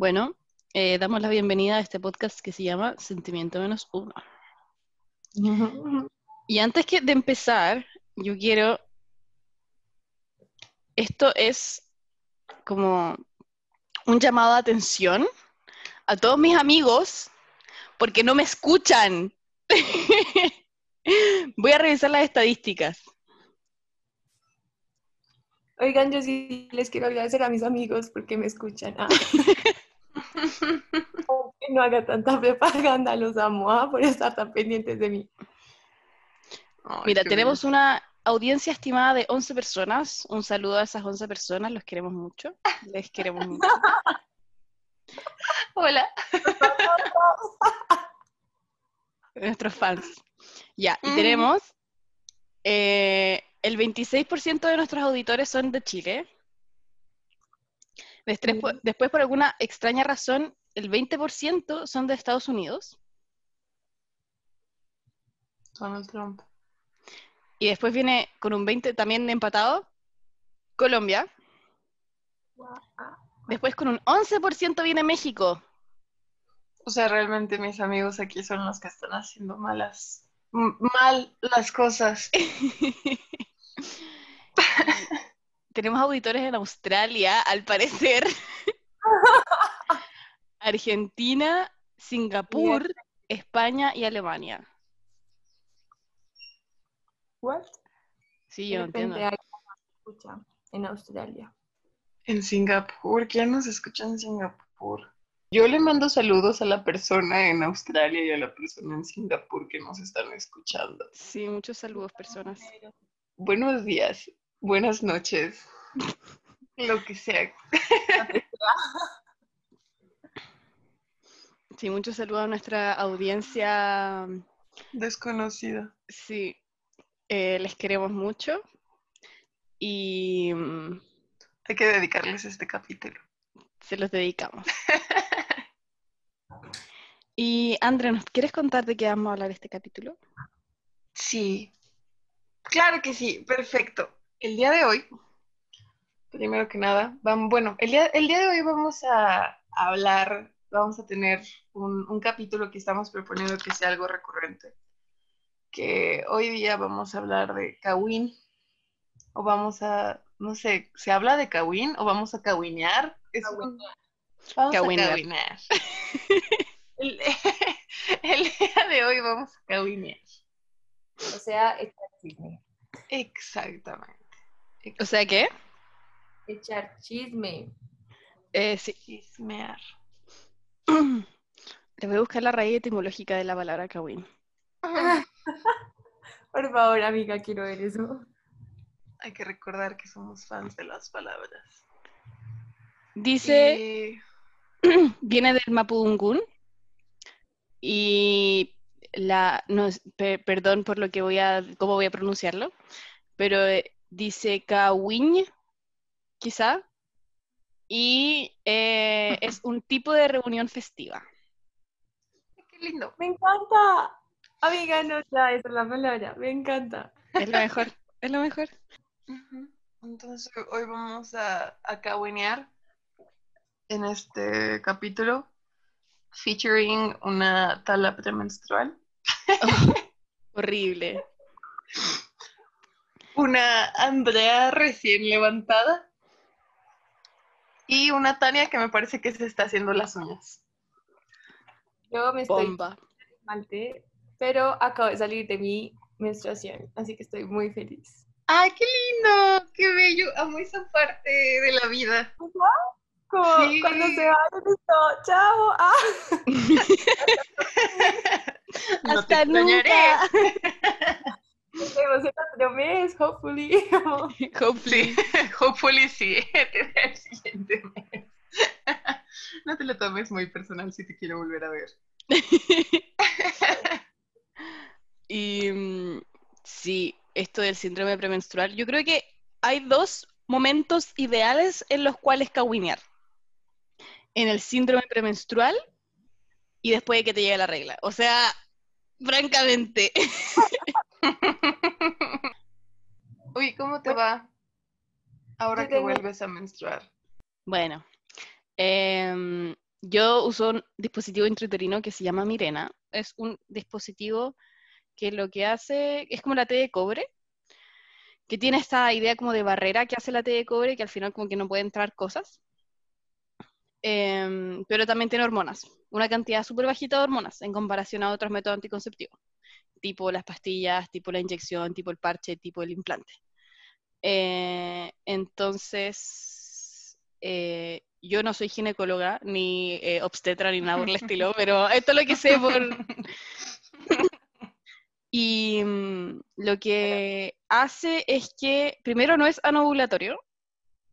Bueno, eh, damos la bienvenida a este podcast que se llama Sentimiento menos uno. Y antes que de empezar, yo quiero... Esto es como un llamado de atención a todos mis amigos porque no me escuchan. Voy a revisar las estadísticas. Oigan, yo sí les quiero agradecer a mis amigos porque me escuchan. Ah. que no haga tanta propaganda, los amo ah, por estar tan pendientes de mí. Mira, tenemos una audiencia estimada de 11 personas. Un saludo a esas 11 personas, los queremos mucho. Les queremos mucho. Hola. Nuestros fans. Ya, y tenemos eh, el 26% de nuestros auditores son de Chile. Después, después, por alguna extraña razón, el 20% son de Estados Unidos. Donald Trump. Y después viene con un 20 también empatado, Colombia. Después con un 11% viene México. O sea, realmente mis amigos aquí son los que están haciendo malas, mal las cosas. Tenemos auditores en Australia, al parecer. Argentina, Singapur, España y Alemania. ¿What? Sí, yo entiendo. escucha en Australia. En Singapur, ¿quién nos escucha en Singapur? Yo le mando saludos a la persona en Australia y a la persona en Singapur que nos están escuchando. Sí, muchos saludos, personas. Buenos días, buenas noches, lo que sea. Sí, muchos saludos a nuestra audiencia desconocida. Sí, eh, les queremos mucho y mm, hay que dedicarles este capítulo. Se los dedicamos. y Andrea, ¿nos quieres contar de qué vamos a hablar este capítulo? Sí, claro que sí, perfecto. El día de hoy, primero que nada, vamos, bueno, el día, el día de hoy vamos a hablar, vamos a tener un, un capítulo que estamos proponiendo que sea algo recurrente que hoy día vamos a hablar de Kawin, o vamos a, no sé, ¿se habla de Kawin o vamos a kawinear? Vamos a kawinear. el, día de hoy vamos a kawinear. O sea. Exactamente. ¿O sea qué? Echar chisme. Eh, sí. Chismear. Le voy a buscar la raíz etimológica de la palabra Kawin. Por favor, amiga, quiero ver eso. Hay que recordar que somos fans de las palabras. Dice, viene del Mapudungun y la, no, perdón por lo que voy a, cómo voy a pronunciarlo, pero eh, dice Kawin, quizá, y eh, es un tipo de reunión festiva. Qué lindo. Me encanta. Amiga, no, ya, esa es la palabra. Me encanta. Es lo mejor, es lo mejor. Entonces, hoy vamos a, a en este capítulo, featuring una tala premenstrual. horrible. Una Andrea recién levantada. Y una Tania que me parece que se está haciendo las uñas. Yo me estoy Bomba pero acabo de salir de mi menstruación, así que estoy muy feliz. ¡Ay, qué lindo! ¡Qué bello! Amo esa parte de la vida. Como sí. cuando se va, listo, chao. Ah. no Hasta nunca. Nos vemos el otro mes, hopefully. hopefully. Sí, hopefully sí, el siguiente mes. No te lo tomes muy personal si te quiero volver a ver. Y mm, sí, esto del síndrome premenstrual, yo creo que hay dos momentos ideales en los cuales cawinear. En el síndrome premenstrual y después de que te llegue la regla. O sea, francamente. Uy, ¿cómo te va ahora que vuelves a menstruar? Bueno, em, yo uso un dispositivo intrauterino que se llama Mirena. Es un dispositivo que lo que hace es como la T de cobre, que tiene esta idea como de barrera que hace la T de cobre, que al final como que no puede entrar cosas. Em, pero también tiene hormonas, una cantidad súper bajita de hormonas en comparación a otros métodos anticonceptivos, tipo las pastillas, tipo la inyección, tipo el parche, tipo el implante. Eh, entonces, eh, yo no soy ginecóloga, ni eh, obstetra, ni nada por el estilo, pero esto es lo que sé por... y mm, lo que hace es que, primero, no es anovulatorio,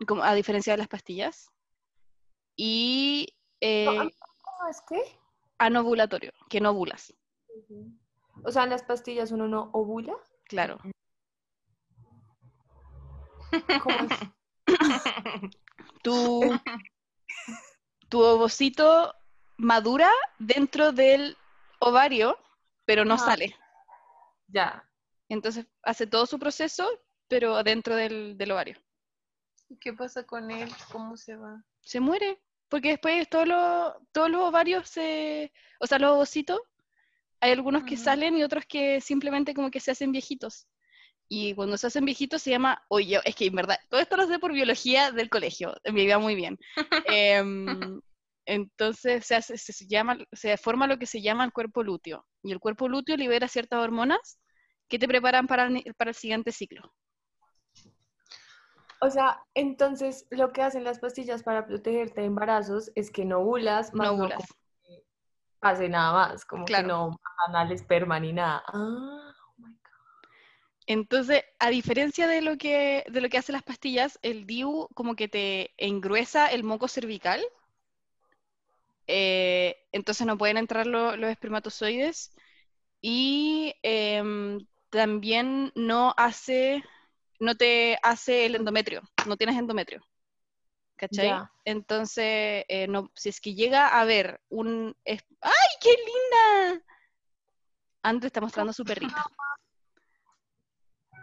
como, a diferencia de las pastillas, y... ¿Cómo es qué? Anovulatorio, que no ovulas. O sea, en las pastillas uno no ovula. Claro. Tu, tu ovocito madura dentro del ovario, pero no Ajá. sale. Ya. Entonces hace todo su proceso, pero dentro del, del ovario. ¿Y qué pasa con él? ¿Cómo se va? Se muere, porque después todos los, todos los ovarios se... O sea, los ovocitos, hay algunos que salen y otros que simplemente como que se hacen viejitos. Y cuando se hacen viejitos se llama, oye, es que en verdad, todo esto lo sé por biología del colegio, me iba muy bien. Em, entonces se, hace- se, llama, se forma lo que se llama el cuerpo lúteo. Y el cuerpo lúteo libera ciertas hormonas que te preparan para el, para el siguiente ciclo. O sea, entonces lo que hacen las pastillas para protegerte de embarazos es que no ovulas, más No no ovulas. que pase nada más, como Claro. que no matan al esperma ni nada. Ah. Entonces, a diferencia de lo que, de lo que hacen las pastillas, el DIU como que te engruesa el moco cervical. eh, entonces no pueden entrar lo- los espermatozoides. Y em, también no hace, no te hace el endometrio, no tienes endometrio. ¿Cachai? Entonces, eh, no, si es que llega a haber un... ¡Ay, qué linda! Andrew está mostrando su perrito.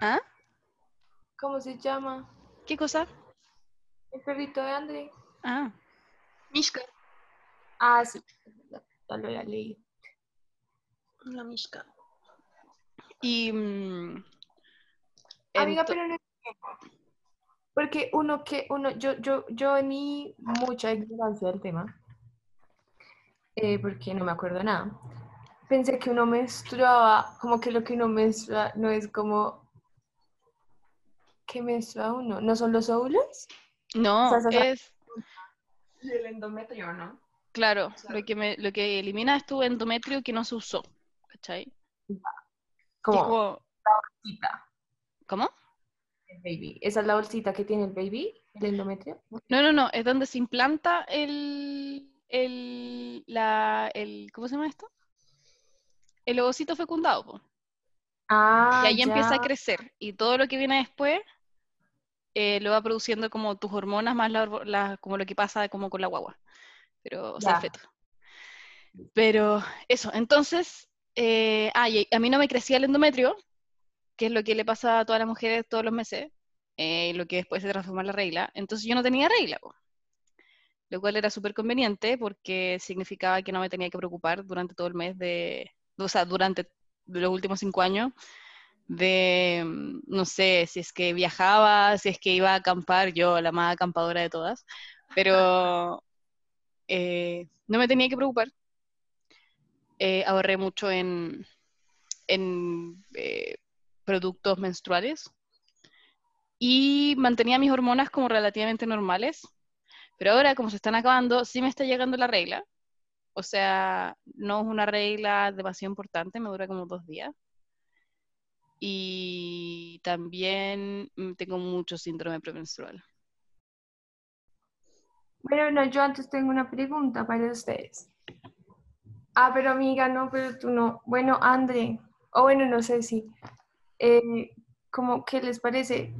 ¿Ah? ¿Cómo se llama? ¿Qué cosa? El perrito de André. Ah, Mishka. Ah, sí. Ya lo había leído. La Mishka. y... mm, Amiga, pero no. Porque uno que, uno, yo, yo, yo en mi mucha ignorancia del tema, eh, porque no me acuerdo nada, pensé que uno menstruaba, como que lo que uno menstrua no es como que menstrua uno, ¿no son los óvulos? No, o sea, esa- es... El endometrio, ¿no? Claro, lo que, me, lo que elimina es tu endometrio que no se usó. ¿Cachai? Como como- bolsita, ¿Cómo? el baby. ¿Esa es la bolsita que tiene el baby, el endometrio? No, no, no, es donde se implanta el, el, la, el, ¿cómo se llama esto? El ovocito fecundado, po. Ah, Y ahí empieza a crecer. Y todo lo que viene después eh, lo va produciendo como tus hormonas más la, como lo que pasa como con la guagua. Pero, o sea, el Ya. feto. Pero eso, entonces, eh, ah, y a mí no me crecía el endometrio, que es lo que le pasa a todas las mujeres todos los meses, eh, lo que después se transforma en la regla. Entonces yo no tenía regla, po. lo cual era súper conveniente porque significaba que no me tenía que preocupar durante todo el mes de, o sea, durante los últimos cinco años de, mm, no sé, si es que viajaba, si es que iba a acampar, yo la más acampadora de todas, pero eh, no me tenía que preocupar. Eh, ahorré mucho en, en eh, productos menstruales y mantenía mis hormonas como relativamente normales, pero ahora como se están acabando, sí me está llegando la regla. O sea, no es una regla demasiado importante, me dura como dos días. Y también mm, tengo mucho síndrome premenstrual. Bueno, no, yo antes tengo una pregunta para ustedes. Ah, pero amiga, no, pero tú no. Bueno, André, o bueno, no sé si, eh, como, ¿qué les parece?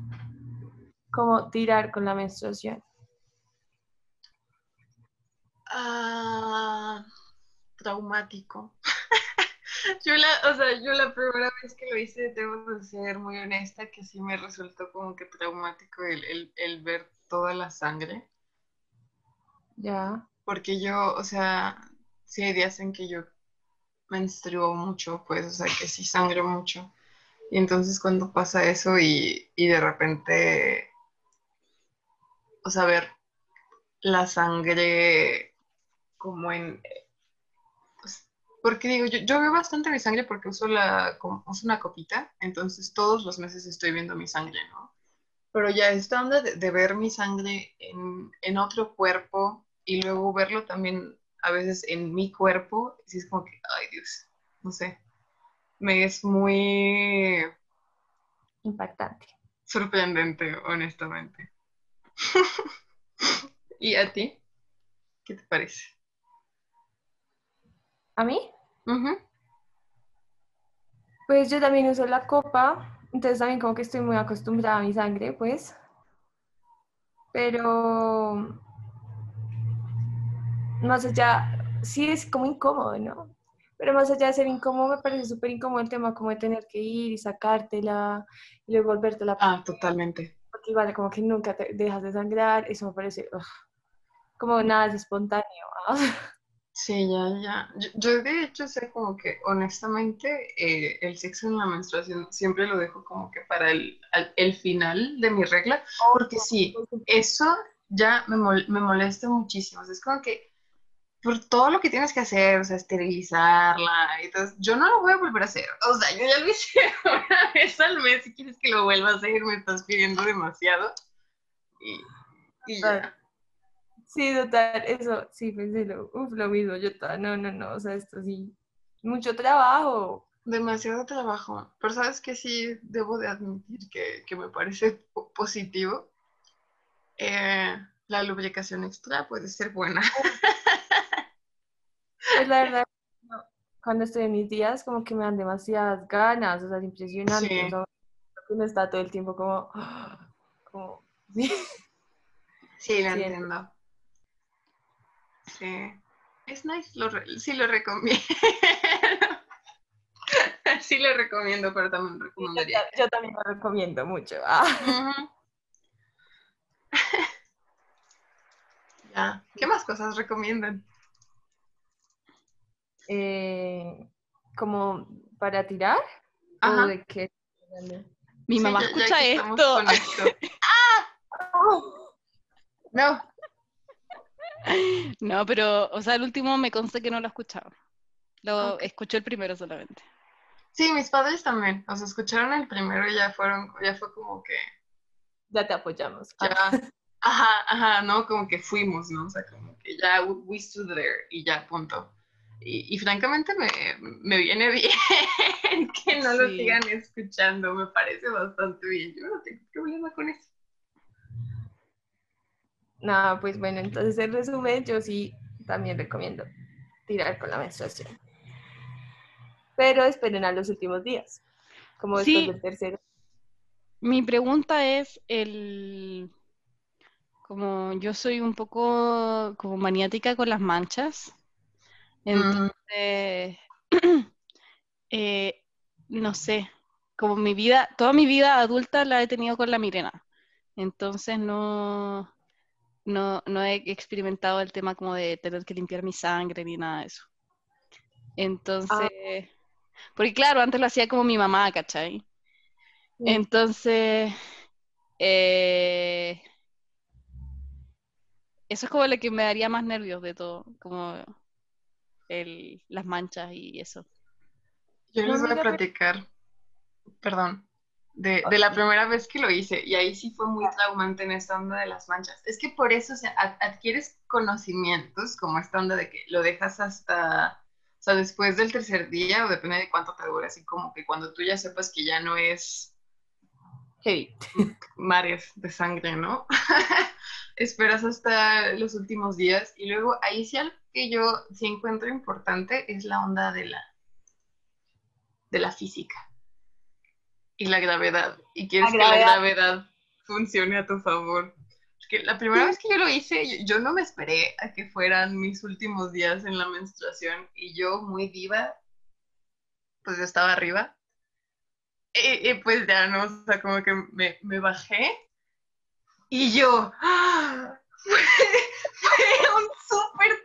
Como tirar con la menstruación. Ah, traumático. Yo la, o sea, yo la primera vez que lo hice, debo de ser muy honesta, que sí me resultó como que traumático el, el- el ver toda la sangre. Ya. porque yo, o sea, sí hay días en que yo menstruo mucho, pues, o sea, que sí sangro mucho. Y entonces cuando pasa eso y, y de repente, o sea, ver la sangre como en... porque digo, yo, yo veo bastante mi sangre porque uso, la, como- uso una copita, entonces todos los meses estoy viendo mi sangre, ¿no? Pero ya esta onda de, de ver mi sangre en, en otro cuerpo y luego verlo también a veces en mi cuerpo, sí es como que, ay Dios, no sé, me es muy Impactante. sorprendente, honestamente. ¿Y a ti? ¿Qué te parece? ¿A mí? Ujú. Pues yo también uso la copa, entonces también como que estoy muy acostumbrada a mi sangre, pues. Pero más allá, sí es como incómodo, ¿no? Pero más allá de ser incómodo, me parece súper incómodo el tema como de tener que ir y sacártela y luego volvértela, Ah, totalmente. porque igual como que nunca te dejas de sangrar, eso me parece ugh, como nada es espontáneo. ¿ah? Sí, ya, ya. Yo, yo de hecho sé como que honestamente eh, el sexo en la menstruación siempre lo dejo como que para el, al- el final de mi regla, porque sí, eso ya me, mol- me molesta muchísimo. O sea, es como que por todo lo que tienes que hacer, o sea, esterilizarla, y entonces yo no lo voy a volver a hacer. O sea, yo ya lo hice una vez al mes, si quieres que lo vuelva a hacer, me estás pidiendo demasiado. Y, y ya. Sí, total, eso, sí, pensé lo, uf, lo mismo, yo ta- no, no, no, o sea, esto sí, mucho trabajo. Demasiado trabajo, pero sabes que sí debo de admitir que, que me parece po- positivo. Eh, la lubricación extra puede ser buena. Pues la verdad, cuando estoy en mis días, como que me dan demasiadas ganas, o sea, es impresionante, Sí. o sea, uno está todo el tiempo como, como, sí. Sí, lo Sí, entiendo. Sí, es nice, lo re- sí lo recomiendo. Sí lo recomiendo, pero también Yo, recomendaría. ta- yo también lo recomiendo mucho. ah. Ya, ¿qué más cosas recomiendan? Eh, como para tirar, o de qué. Mi Sí, mamá ya- ya escucha esto. esto. No, No, pero, o sea, el último me consta que no lo ha escuchado. Lo Ok. escuchó el primero solamente. Sí, mis padres también. O sea, escucharon el primero y ya fueron, ya fue como que, Ya te apoyamos. ya, Ah, ajá, ajá, no, como que fuimos, ¿no? O sea, como que ya we, stood there y ya, punto. Y, y francamente me, me viene bien que no lo sigan escuchando, me parece bastante bien. Yo no tengo problema con eso. Nada, pues bueno, entonces en resumen, yo sí también recomiendo tirar con la menstruación. Pero esperen a los últimos días, como después del tercero. Mi pregunta es el como yo soy un poco como maniática con las manchas, entonces eh, no sé, como mi vida, toda mi vida adulta la he tenido con la migrena, entonces no, no, no he experimentado el tema como de tener que limpiar mi sangre ni nada de eso. Entonces, porque claro, antes lo hacía como mi mamá, ¿cachai? Sí. Entonces, eh, eso es como lo que me daría más nervios de todo, como el, las manchas y eso. Yo No, les voy a platicar, perdón, de, de la primera vez que lo hice y ahí sí fue muy traumante en esta onda de las manchas. Es que por eso o sea, adquieres conocimientos como esta onda de que lo dejas hasta, o sea, después del tercer día o depende de cuánto te dure, así como que cuando tú ya sepas que ya no es Heavy. mares de sangre, ¿no? Esperas hasta los últimos días y luego ahí sí algo que yo sí encuentro importante es la onda de la de la física y la gravedad y quieres que la gravedad. funcione a tu favor. Porque la primera vez que yo lo hice, yo, no me esperé a que fueran mis últimos días en la menstruación y yo muy diva, pues yo estaba arriba. Y, y pues ya no, o sea, como que me, me bajé y yo, ¡ah! fue, fue un súper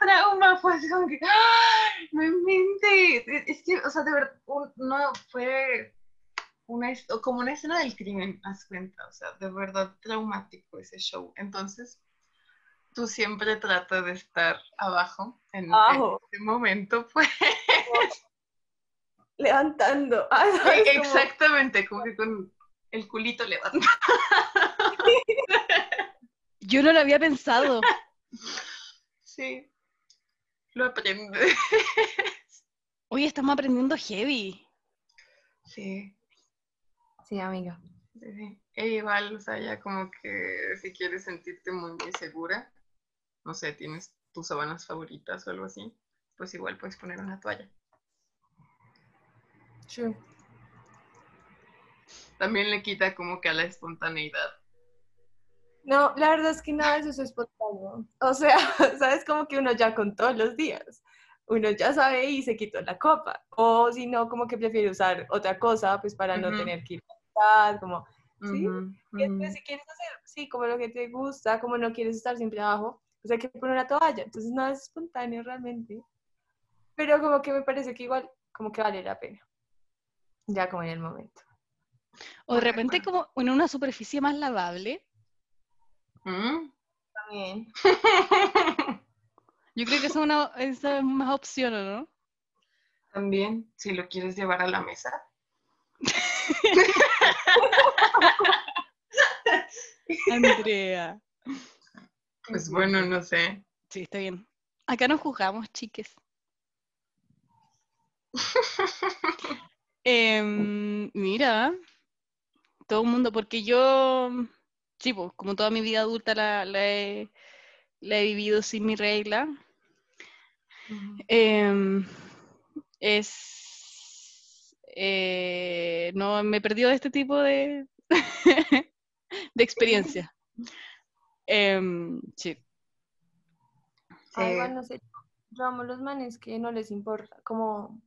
así como que, ¡ah! no inventes. Es, es que, o sea, de verdad, un- no fue una, como una escena del crimen, haz cuenta, o sea, de verdad traumático ese show. Entonces, tú siempre tratas de estar abajo en, en Abajo. ese momento, pues. Levantando. Exactamente, como que con el culito levantado. Yo no lo había pensado. Sí, lo aprende. Oye, estamos aprendiendo heavy. Sí, Sí, amiga. sí, sí. E igual, o sea, ya como que si quieres sentirte muy, muy segura, no sé, tienes tus sábanas favoritas o algo así, pues igual puedes poner una toalla. True. También le quita como que a la espontaneidad. No, la verdad es que nada de eso es espontáneo. O sea, sabes como que uno ya con todos los días. Uno ya sabe y se quitó la copa. O si no, como que prefiere usar otra cosa, pues para no tener que ir a como, Sí, Ujú, y después ujú. si quieres hacer, sí, como lo que te gusta, como no quieres estar siempre abajo, pues hay que poner una toalla. Entonces nada es espontáneo realmente. Pero como que me parece que igual, como que vale la pena. Ya como en el momento. O de repente como en una superficie más lavable. ¿Mm? También. Yo creo que es una es más opción, ¿o no? También, si lo quieres llevar a la mesa. Andrea. Pues bueno, no sé. Sí, está bien. Acá nos juzgamos, chiques. Em, mira, todo el mundo, porque yo, sí, pues, como toda mi vida adulta la, la he, la he vivido sin mi regla, em, es, eh, no, me he perdido de este tipo de, de experiencia. Em, sí, Ah, Sí. igual no sé, yo amo los manes que no les importa, como,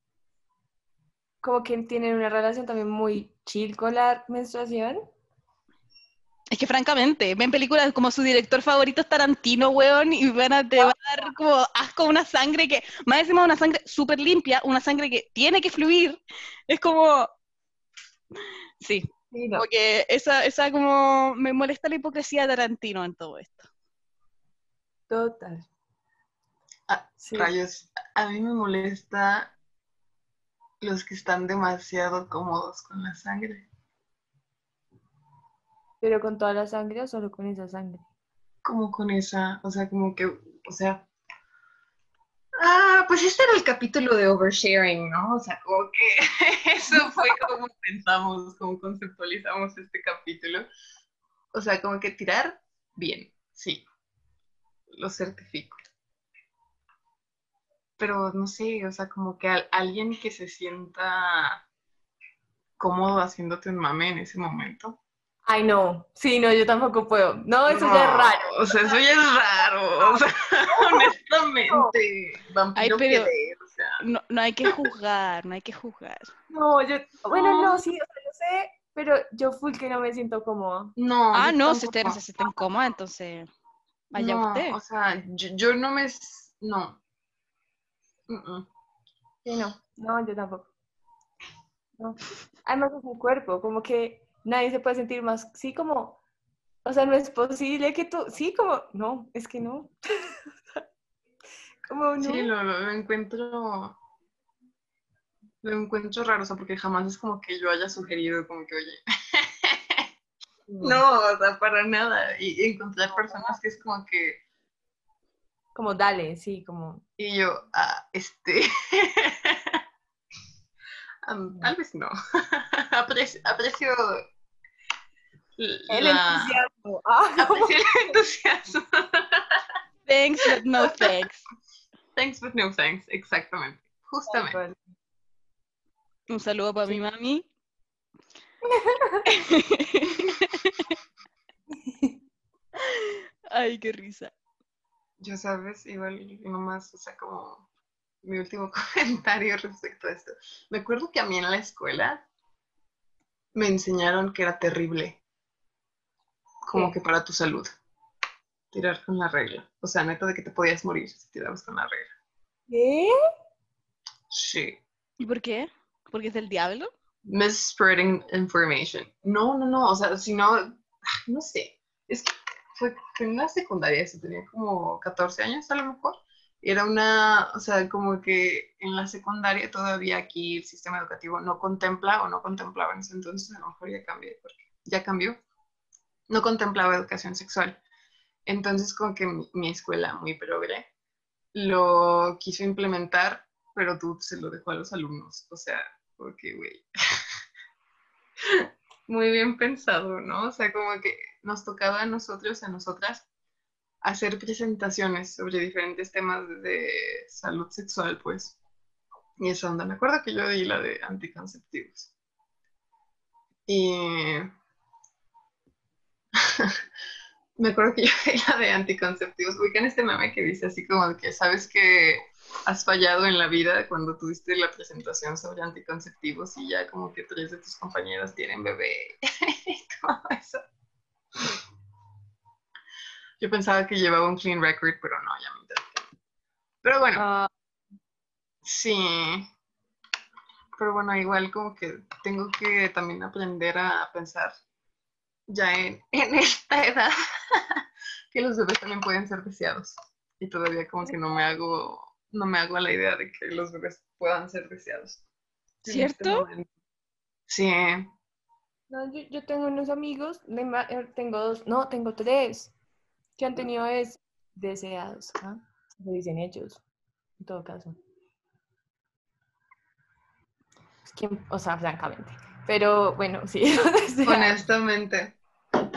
como que tienen una relación también muy chill con la menstruación. Es que francamente, ven películas como su director favorito es Tarantino, weón, y van a, te va a dar como asco una sangre que, más encima una sangre súper limpia, una sangre que tiene que fluir. Es como, sí, Sí, no. como que esa, esa como, me molesta la hipocresía de Tarantino en todo esto. Total. Ah, Sí. Rayos, a mí me molesta los que están demasiado cómodos con la sangre. Pero con toda la sangre o solo con esa sangre. Como con esa, o sea, como que, o sea. Ah, pues este era el capítulo de oversharing, ¿no? O sea, como que eso fue como pensamos, como conceptualizamos este capítulo. O sea, como que tirar, bien, sí, lo certifico. Pero no sé, o sea, como que al- alguien que se sienta cómodo haciéndote un mame en ese momento. Ay, no. Sí, no, yo tampoco puedo. No, eso ya es raro. O sea, eso ya es raro. O sea, honestamente, vampiro Ay, pero- que ver, o sea. No, no hay que juzgar, no hay que juzgar. No, yo. Bueno, No. sí, o sea, no sé, pero yo full que no me siento cómoda. No. Ah, yo no, si ustedes se sienten cómodas, entonces vaya no, usted. O sea, yo, yo no me. No. Sí, no, no, yo tampoco. No. Además es mi cuerpo, como que nadie se puede sentir más, sí, como, o sea, no es posible que tú, sí, como, no, es que no. como no. Sí, lo, encuentro. Lo encuentro raro, o sea, porque jamás es como que yo haya sugerido, como que, oye. No, o sea, para nada. Y encontrar personas que es como que. Como dale, sí, como, Y yo, ah, este. Tal vez no. aprecio, aprecio el la- entusiasmo. Ah, aprecio el entusiasmo. Thanks, but no thanks. Thanks, but no thanks. Exactamente. Justamente. Bueno, Un saludo para Sí. mi mami. Ay, qué risa. Yo, sabes, igual nomás, o sea, como mi último comentario respecto a esto. Me acuerdo que a mí en la escuela me enseñaron que era terrible. Como que para tu salud. Tirar con la regla. O sea, neta de que te podías morir si tirabas con la regla. ¿Qué? Sí. ¿Y por qué? ¿Porque es del diablo? Misspreading information. No, no, no, o sea, si no, no sé. Es que fue, en la secundaria, eso tenía como 14 años a lo mejor. Era una, o sea, como que en la secundaria todavía aquí el sistema educativo no contempla o no contemplaba en ese entonces, a lo mejor ya cambió, porque ya cambió, no contemplaba educación sexual. Entonces, como que mi, mi escuela, muy progre, lo quiso implementar, pero tú se lo dejó a los alumnos. O sea, porque, güey. muy bien pensado, ¿no? O sea, como que nos tocaba a nosotros, a nosotras, hacer presentaciones sobre diferentes temas de salud sexual, pues. Y esa onda, me acuerdo que yo di la de anticonceptivos. Y me acuerdo que yo di la de anticonceptivos. Ubican este meme que dice así como que sabes que has fallado en la vida cuando tuviste la presentación sobre anticonceptivos y ya como que tres de tus compañeros tienen bebé todo eso. Yo pensaba que llevaba un clean record, pero no, ya me enteré. Pero bueno, Ah, sí. Pero bueno, igual como que tengo que también aprender a pensar ya en, en esta edad que los bebés también pueden ser deseados. Y todavía como que no me hago, no me hago a la idea de que los bebés puedan ser deseados. este ¿Cierto? momento. Sí. No, yo, yo tengo unos amigos, de eh, tengo dos, no, tengo tres, que han tenido es deseados, ¿ah? Lo dicen ellos, en todo caso. O sea, francamente. Pero bueno, sí. Honestamente.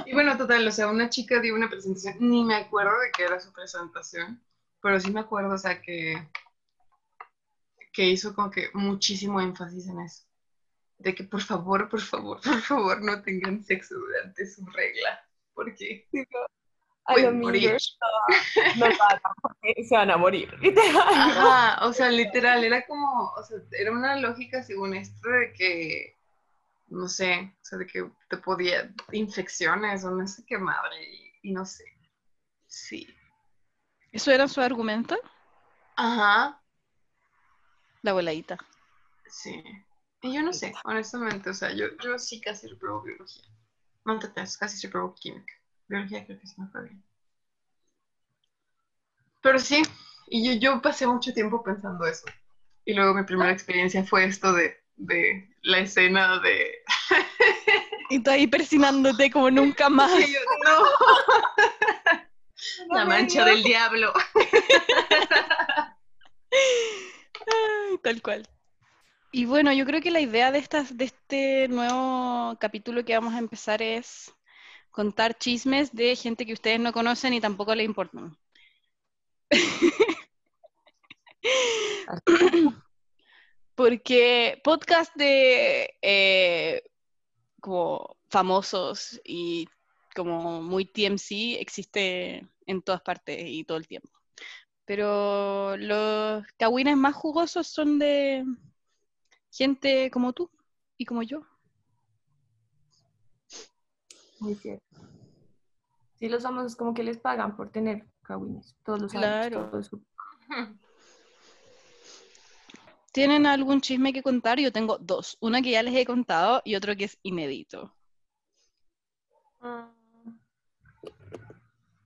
Y bueno, total, o sea, una chica dio una presentación, ni me acuerdo de qué era su presentación, pero sí me acuerdo, o sea, que, que hizo como que muchísimo énfasis en eso. De que por favor, por favor, por favor, no tengan sexo durante su regla, porque a los niños no van a morir, se van a morir. Ajá, o sea, literal, era como, o sea, era una lógica según esto de que, no sé, o sea, de que te podía, infecciones o no sé qué madre, y, y no sé. Sí. ¿Eso era su argumento? Ajá, La voladita. sí. Y yo no sé, honestamente, o sea, yo, yo sí casi reprobo biología. No te casi reprobo química. Biología creo que sí me fue bien. Pero sí, y yo, yo pasé mucho tiempo pensando eso. Y luego mi primera experiencia fue esto de, de la escena de... Y tú ahí persinándote como nunca más. Yo, no. La mancha del diablo. Ay, tal cual. Y bueno, yo creo que la idea de, estas, de este nuevo capítulo que vamos a empezar es contar chismes de gente que ustedes no conocen y tampoco le importan. Porque podcast de eh, como famosos y como muy TMC existe en todas partes y todo el tiempo. Pero los cagüines más jugosos son de gente como tú y como yo. Muy cierto. Sí, los famosos como que les pagan por tener cagüines. Todos los años. Claro. todo eso. ¿Tienen algún chisme que contar? Yo tengo dos. Uno que ya les he contado y otro que es inédito. Mm.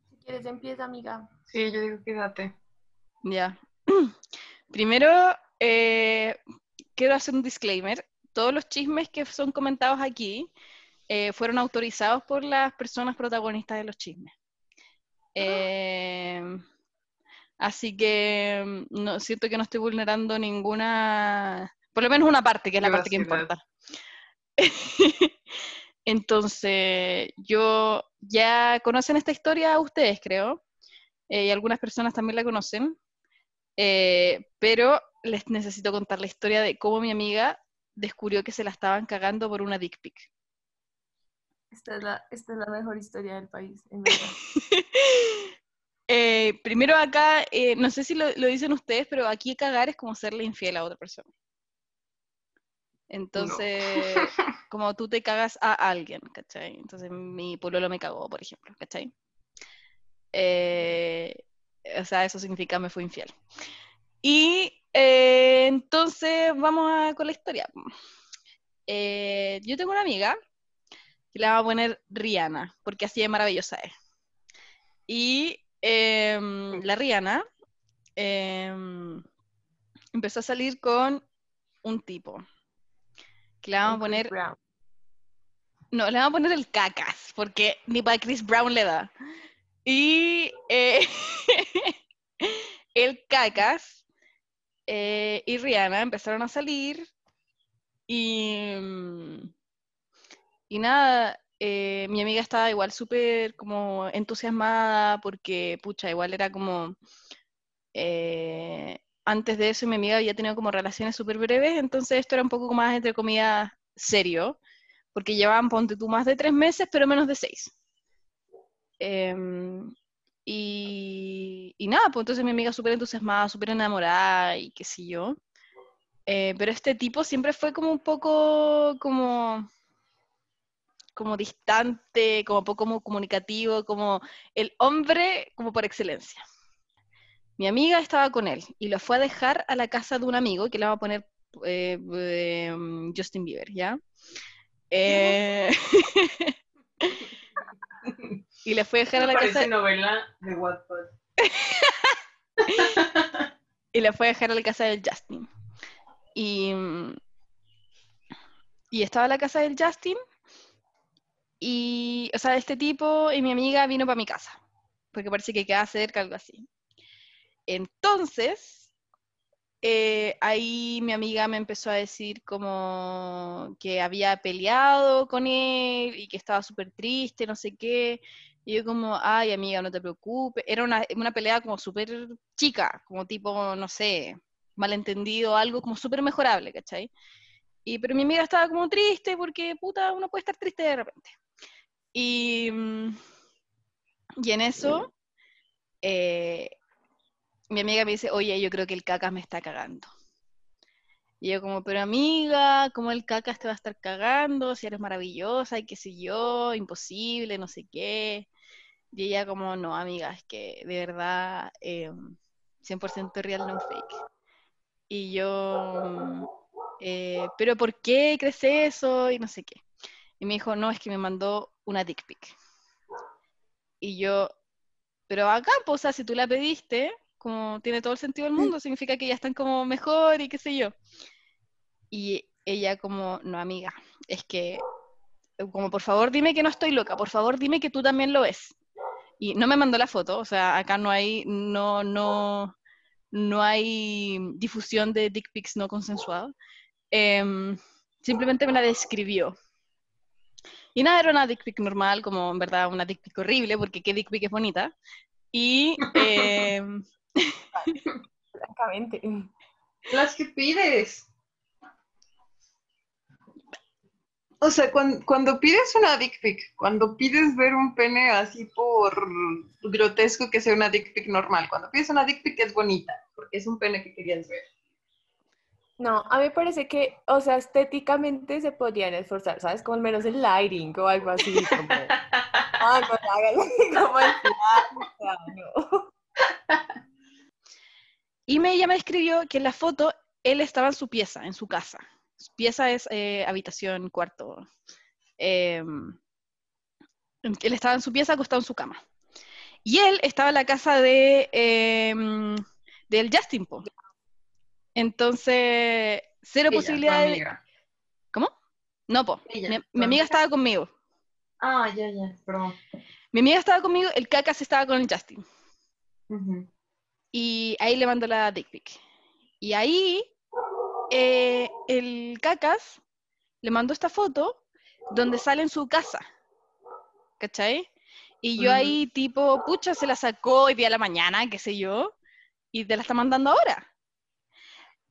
Si quieres, empieza, amiga. Sí, yo digo que date. Ya. Primero, eh, quiero hacer un disclaimer. Todos los chismes que son comentados aquí eh, fueron autorizados por las personas protagonistas de los chismes. Eh, así que mm, no, siento que no estoy vulnerando ninguna, por lo menos una parte, que es la parte que importa. Entonces, yo ya conocen esta historia ustedes, creo, eh, y algunas personas también la conocen, eh, pero les necesito contar la historia de cómo mi amiga descubrió que se la estaban cagando por una dick pic. Esta es la, esta es la mejor historia del país, en. Eh, primero acá, eh, no sé si lo, lo dicen ustedes, pero aquí cagar es como serle infiel a otra persona. Entonces, como tú te cagas a alguien, ¿cachai? Entonces mi pololo me cagó, por ejemplo, ¿cachai? Eh, o sea, eso significa me fui infiel. Y eh, entonces vamos a, con la historia. Eh, yo tengo una amiga que la vamos a poner Rihanna, porque así de maravillosa es. Y em, la Rihanna em, empezó a salir con un tipo. Que le vamos a poner. No, le vamos a poner el cacas, porque ni para Chris Brown le da. Y eh, el cacas eh, y Rihanna empezaron a salir. Y, mm, y nada, eh, mi amiga estaba igual súper como entusiasmada porque, pucha, igual era como antes de eso mi amiga había tenido como relaciones súper breves, entonces esto era un poco más, entre comillas, serio, porque llevaban, ponte tú, más de tres meses, pero menos de seis. Em, y, nada, pues entonces mi amiga súper entusiasmada, súper enamorada y qué sé yo. Eh, pero este tipo siempre fue como un poco como como distante, como poco comunicativo, como el hombre como por excelencia. Mi amiga estaba con él y lo fue a dejar a la casa de un amigo que le va a poner eh, em, Justin Bieber, ¿ya? Eh, y le fue a dejar a la casa. novela de Wattpad. y le fue a dejar a la casa del Justin. Y, y estaba en la casa del Justin. Y, o sea, este tipo y mi amiga vino para mi casa. Porque parece que queda cerca, algo así. Entonces, eh, ahí mi amiga me empezó a decir como que había peleado con él y que estaba súper triste, no sé qué. Y yo como, ay amiga, no te preocupes. Era una, pelea como súper chica, como tipo, no sé, malentendido, algo como súper mejorable, ¿cachai? Y, pero mi amiga estaba como triste porque, puta, uno puede estar triste de repente. Y, mm, y en eso, eh, mi amiga me dice, oye, yo creo que el caca me está cagando. Y yo como, pero amiga, ¿cómo el caca te va a estar cagando? Si eres maravillosa y qué sé yo, imposible, no sé qué. Y ella como, no, amiga, es que de verdad, 100% em, real, no fake. Y yo, eh, pero ¿por qué crees eso? Y no sé qué. Y me dijo, no, es que me mandó una dick pic. Y yo, pero acá, pues, o sea, si tú la pediste, como tiene todo el sentido del mundo, significa que ya están como mejor y qué sé yo. Y ella como, no amiga, es que, como por favor dime que no estoy loca, por favor dime que tú también lo ves. Y no me mandó la foto, o sea, acá no hay, no, no, no hay difusión de dick pics no consensuados. Em, simplemente me la describió. Y nada, era una dick pic normal, como en verdad una dick pic horrible, porque qué dick pic es bonita. Y eh, Francamente. Las que pides. O sea, cuando, pides una dick pic, cuando pides ver un pene así por grotesco que sea una dick pic normal, cuando pides una dick pic es bonita, porque es un pene que querías ver. No, a mí me parece que, o sea, estéticamente se podrían esforzar, ¿sabes? Como al menos el lighting o algo así, como... ah, no, como el no. Y me, ella me escribió que en la foto él estaba en su pieza, en su casa. Su pieza es eh, habitación, cuarto. Em, él estaba en su pieza acostado en su cama. Y él estaba en la casa de em, del Justin Po. Entonces, cero posibilidad de. ¿Cómo? No, po. mi, amiga estaba conmigo. Ah, ya, ya, perdón. Mi amiga estaba conmigo, el cacas estaba con el Justin. Y ahí le mando la dick pic. Y ahí eh, el cacas le mandó esta foto donde sale en su casa. ¿Cachai? Y yo ahí tipo, pucha, se la sacó hoy día a la mañana, qué sé yo, y te la está mandando ahora.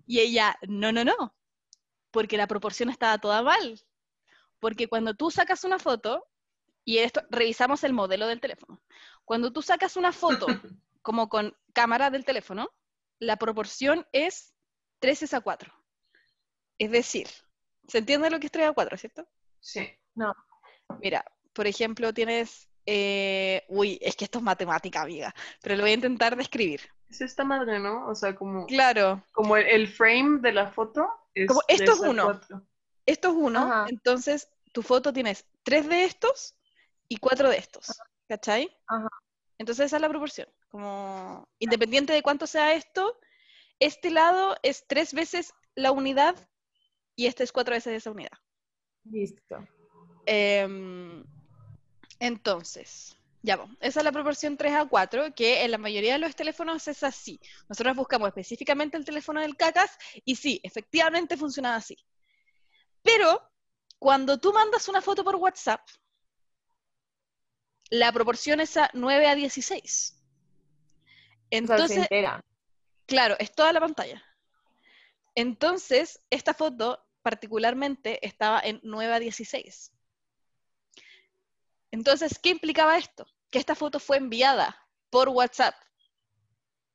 Y ella, no, no, no, porque la proporción estaba toda mal. Porque cuando tú sacas una foto, y esto, revisamos el modelo del teléfono, cuando tú sacas una foto como con cámara del teléfono, la proporción es 3 a 4. Es decir, ¿se entiende lo que es 3 a 4, cierto? Sí. No. Mira, por ejemplo, tienes eh, uy, es que esto es matemática, amiga, pero lo voy a intentar describir. Es esta madre, ¿no? O sea, como, Claro, como el, el frame de la foto. Es Como esto es uno. cuatro. esto es uno, Ajá. entonces tu foto tienes tres de estos y cuatro de estos, ¿cachai? Ajá. Entonces esa es la proporción, como independiente de cuánto sea esto, este lado es tres veces la unidad y este es cuatro veces esa unidad. Listo. Em, entonces, ya vamos. Esa es la proporción 3 a 4, que en la mayoría de los teléfonos es así. Nosotros buscamos específicamente el teléfono del cacas y sí, efectivamente funciona así. Pero cuando tú mandas una foto por WhatsApp, la proporción es a 9 a 16. O sea, se Entonces. Claro, es toda la pantalla. Entonces, esta foto particularmente estaba en 9 a 16. Entonces, ¿qué implicaba esto? Que esta foto fue enviada por WhatsApp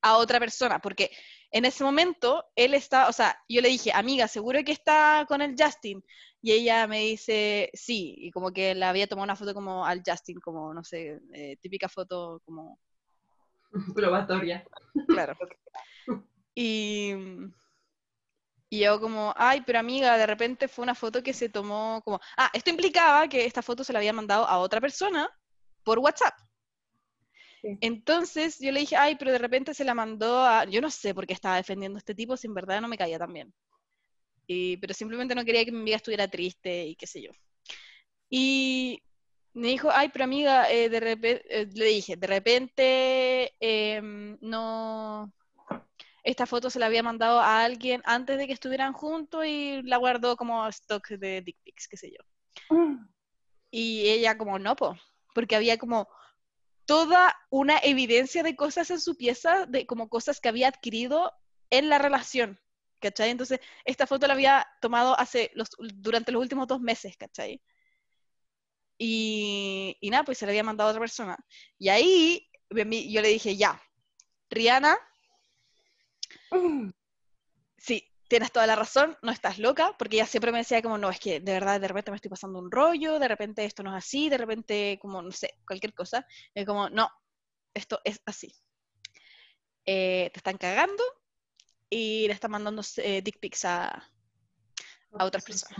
a otra persona, porque en ese momento él estaba, o sea, yo le dije, amiga, ¿seguro que está con el Justin? Y ella me dice, sí, y como que le había tomado una foto como al Justin, como, no sé, eh, típica foto como Probatoria. Claro. Y, y yo como, ay, pero amiga, de repente fue una foto que se tomó como, ah, esto implicaba que esta foto se la había mandado a otra persona por WhatsApp. Sí. Entonces yo le dije, ay, pero de repente se la mandó a, yo no sé por qué estaba defendiendo a este tipo, si en verdad no me caía tan bien. Y, pero simplemente no quería que mi amiga estuviera triste y qué sé yo. Y me dijo, ay, pero amiga, eh, de repente, le dije, de repente em, no, esta foto se la había mandado a alguien antes de que estuvieran juntos y la guardó como stock de dick pics, qué sé yo. Y ella como, no, po, porque había como toda una evidencia de cosas en su pieza, de como cosas que había adquirido en la relación, ¿cachai? Entonces, esta foto la había tomado hace los, durante los últimos dos meses, ¿cachai? Y, y nada, pues se la había mandado a otra persona. Y ahí yo le dije, ya, Rihanna, sí, tienes toda la razón, no estás loca, porque ella siempre me decía como, no, es que de verdad de repente me estoy pasando un rollo, de repente esto no es así, de repente como, no sé, cualquier cosa. Y como, no, esto es así. Eh, te están cagando y le están mandando eh, dick pics a, a otras personas.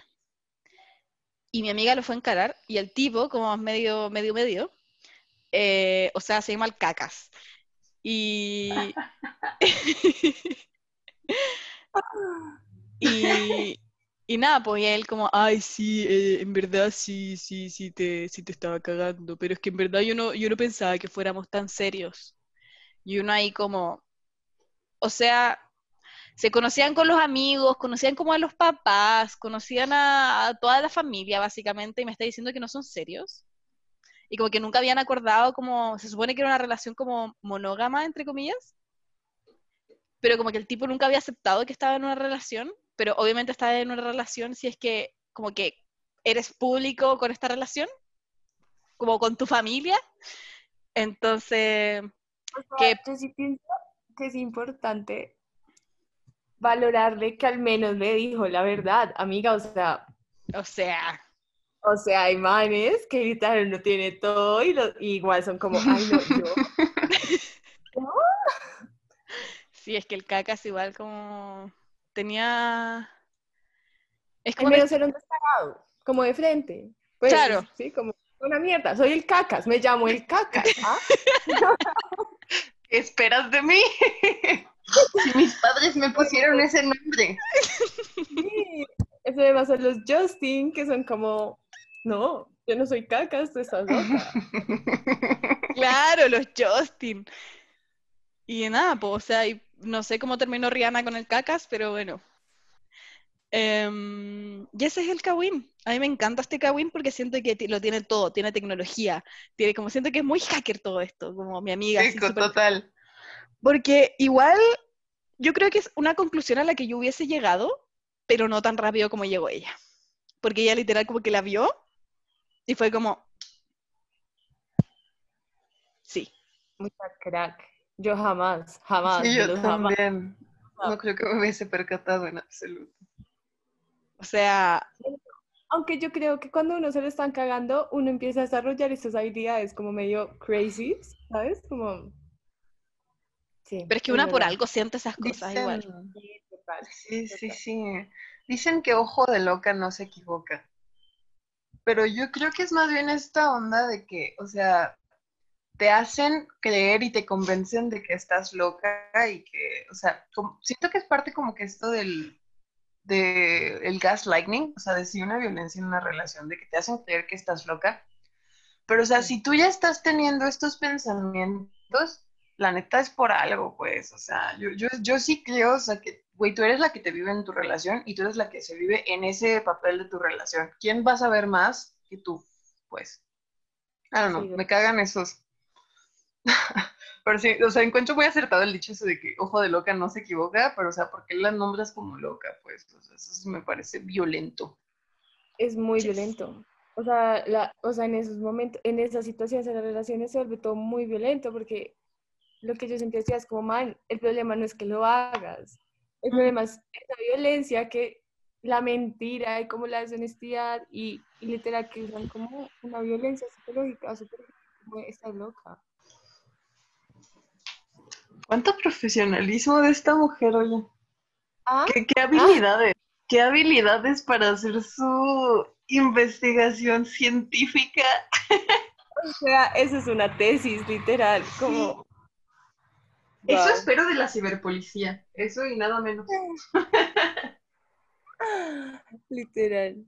Y mi amiga lo fue a encarar y el tipo, como medio, medio, medio, eh, o sea, se llama el cacas. Y... y, y nada, pues y él como, ay, sí, eh, en verdad sí, sí, sí te, sí te estaba cagando, pero es que en verdad yo no, yo no pensaba que fuéramos tan serios. Y uno ahí como, o sea, se conocían con los amigos, conocían como a los papás, conocían a, a toda la familia básicamente, y me está diciendo que no son serios. Y como que nunca habían acordado como, se supone que era una relación como monógama, entre comillas, pero como que el tipo nunca había aceptado que estaba en una relación, pero obviamente estaba en una relación si es que como que eres público con esta relación, como con tu familia. Entonces, que Yo sí pienso que es importante valorarle que al menos me dijo la verdad, amiga, o sea, o sea, o sea, hay manes que literal no tiene todo y, lo- y igual son como, ay no, yo, sí, es que el cacas igual como tenía... Es al como menos era un descarado, como de frente. Pues, Claro. Sí, como una mierda, soy el cacas, me llamo el cacas, ¿ah? ¿Qué esperas de mí? si mis padres me pusieron ese nombre. Sí, eso me pasa a los Justin, que son como, no, yo no soy cacas, tú estás loca. Claro, los Justin. Y nada, pues, o sea, y no sé cómo terminó Rihanna con el cacas, pero bueno. Em, y ese es el Kawin. A mí me encanta este Kawin porque siento que lo tiene todo, tiene tecnología, tiene como siento que es muy hacker todo esto, como mi amiga. súper- total. Porque igual yo creo que es una conclusión a la que yo hubiese llegado, pero no tan rápido como llegó ella. Porque ella literal como que la vio y fue como, sí. Mucha crack. Yo jamás, jamás, Sí, yo jamás. también. No creo que me hubiese percatado en absoluto. O sea, aunque yo creo que cuando uno se lo están cagando, uno empieza a desarrollar estas habilidades como medio crazy, ¿sabes? Como... Sí, Pero es que una por algo siente esas cosas igual. Sí, sí, sí. Dicen que ojo de loca no se equivoca. Pero yo creo que es más bien esta onda de que, o sea, te hacen creer y te convencen de que estás loca y que, o sea, siento que es parte como que esto del de el gaslighting, o sea, decir una violencia en una relación, de que te hacen creer que estás loca. Pero, o sea, si tú ya estás teniendo estos pensamientos, la neta es por algo, pues, o sea, yo, yo, yo sí creo, o sea, que, güey, tú eres la que te vive en tu relación y tú eres la que se vive en ese papel de tu relación. ¿Quién va a saber más que tú? Pues, I don't know, me cagan esos pero sí, o sea, encuentro muy acertado el dicho eso de que ojo de loca no se equivoca, pero o sea, ¿por qué la nombras como loca? Pues, eso me parece violento. Es muy violento. O sea, la, o sea, en esos momentos, en esas situaciones en las relaciones se vuelve todo muy violento porque lo que yo siempre decía es como, man, el problema no es que lo hagas, el problema es esa violencia que la mentira y como la deshonestidad y, y literal que usan como una violencia psicológica, súper como está loca. ¿Cuánto profesionalismo de esta mujer, oye? ¿Ah? ¿Qué, ¿Qué, habilidades? ¿Qué habilidades para hacer su investigación científica? O sea, eso es una tesis, literal, como... Eso espero de la ciberpolicía, eso y nada menos. literal.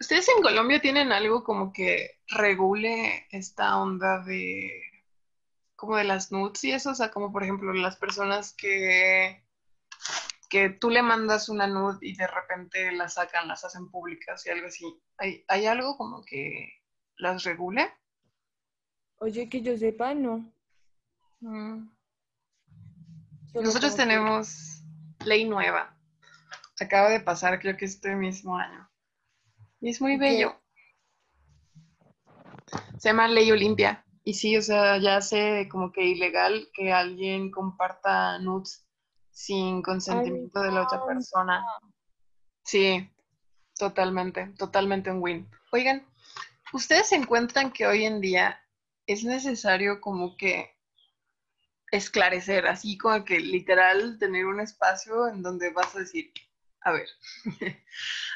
¿Ustedes en Colombia tienen algo como que regule esta onda de como de las nudes y eso, o sea, como por ejemplo las personas que, que tú le mandas una nude y de repente las sacan, las hacen públicas y algo así. ¿Hay, ¿hay algo como que las regule? Oye, que yo sepa, no. Mm. Nosotros tenemos ley nueva. Acaba de pasar, creo que este mismo año. Y es muy bello. Se llama Ley Olimpia. Y sí, o sea, ya sé como que ilegal que alguien comparta nudes sin consentimiento de la otra persona. Sí, totalmente, totalmente un win. Oigan, ¿ustedes encuentran que hoy en día es necesario como que esclarecer, así como que literal tener un espacio en donde vas a decir, a ver,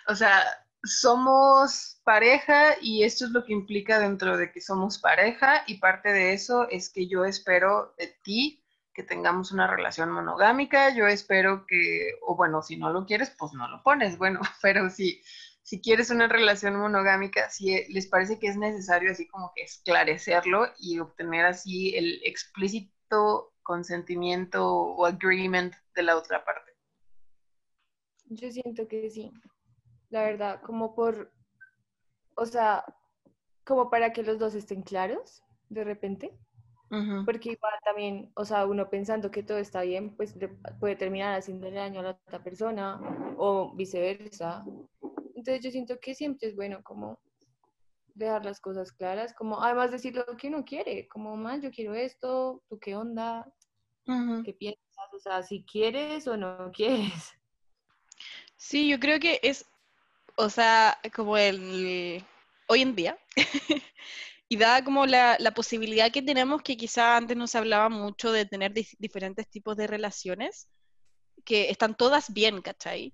o sea, somos pareja y esto es lo que implica dentro de que somos pareja y parte de eso es que yo espero de ti que tengamos una relación monogámica, yo espero que, o bueno, si no lo quieres, pues no lo pones, bueno, pero si, si quieres una relación monogámica, si les parece que es necesario así como que esclarecerlo y obtener así el explícito consentimiento o agreement de la otra parte. Yo siento que sí la verdad, como por, o sea, como para que los dos estén claros de repente. Porque igual también, o sea, uno pensando que todo está bien, pues puede terminar haciendo daño a la otra persona o viceversa. Entonces yo siento que siempre es bueno como dejar las cosas claras, como además decir lo que uno quiere, como más yo quiero esto, tú qué onda, qué piensas, o sea, si quieres o no quieres. Sí, yo creo que es o sea, como el hoy en día, y da como la, posibilidad que tenemos, que quizá antes no se hablaba mucho de tener diferentes tipos de relaciones, que están todas bien, ¿cachai?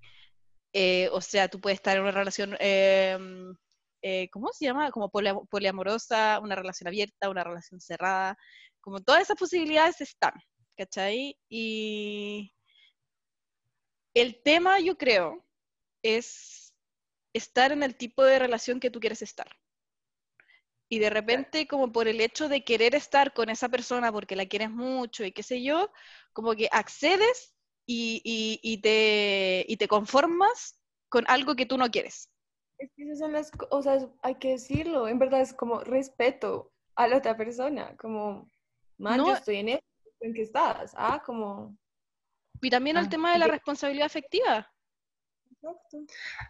Eh, o sea, tú puedes estar en una relación, em, eh, ¿cómo se llama? Como poliamorosa, una relación abierta, una relación cerrada, como todas esas posibilidades están, ¿cachai? Y el tema, yo creo, es estar en el tipo de relación que tú quieres estar. Y de repente, como por el hecho de querer estar con esa persona porque la quieres mucho y qué sé yo, como que accedes y, te, y te conformas con algo que tú no quieres. Es que esas son las cosas, hay que decirlo, en verdad es como respeto a la otra persona, como, man, yo estoy en esto, ¿en qué estás? Ah, como... Y también el ah, tema de la responsabilidad afectiva.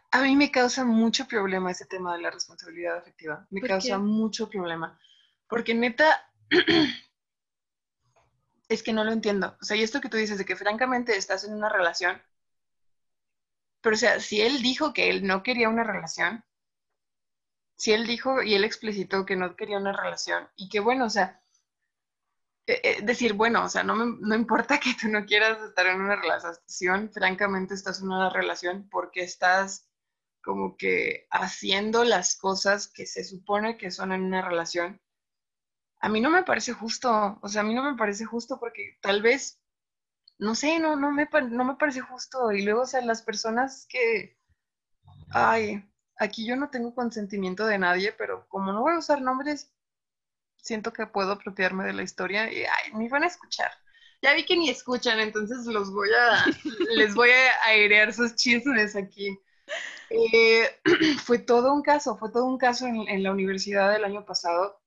A mí me causa mucho problema ese tema de la responsabilidad afectiva. Me causa mucho problema. Porque neta, es que no lo entiendo. O sea, y esto que tú dices de que francamente estás en una relación, pero o sea, si él dijo que él no quería una relación, si él dijo y él explicitó que no quería una relación y que bueno, o sea, eh, eh, decir, bueno, o sea, no, me, no importa que tú no quieras estar en una relación, francamente estás en una relación porque estás como que haciendo las cosas que se supone que son en una relación. A mí no me parece justo, o sea, a mí no me parece justo porque tal vez, no sé, no, no, me, no me parece justo. Y luego, o sea, las personas que, ay, aquí yo no tengo consentimiento de nadie, pero como no voy a usar nombres, siento que puedo apropiarme de la historia y ay, me van a escuchar. Ya vi que ni escuchan, entonces los voy a, les voy a airear sus chismes aquí. Eh, fue todo un caso, fue todo un caso en, la universidad el año pasado,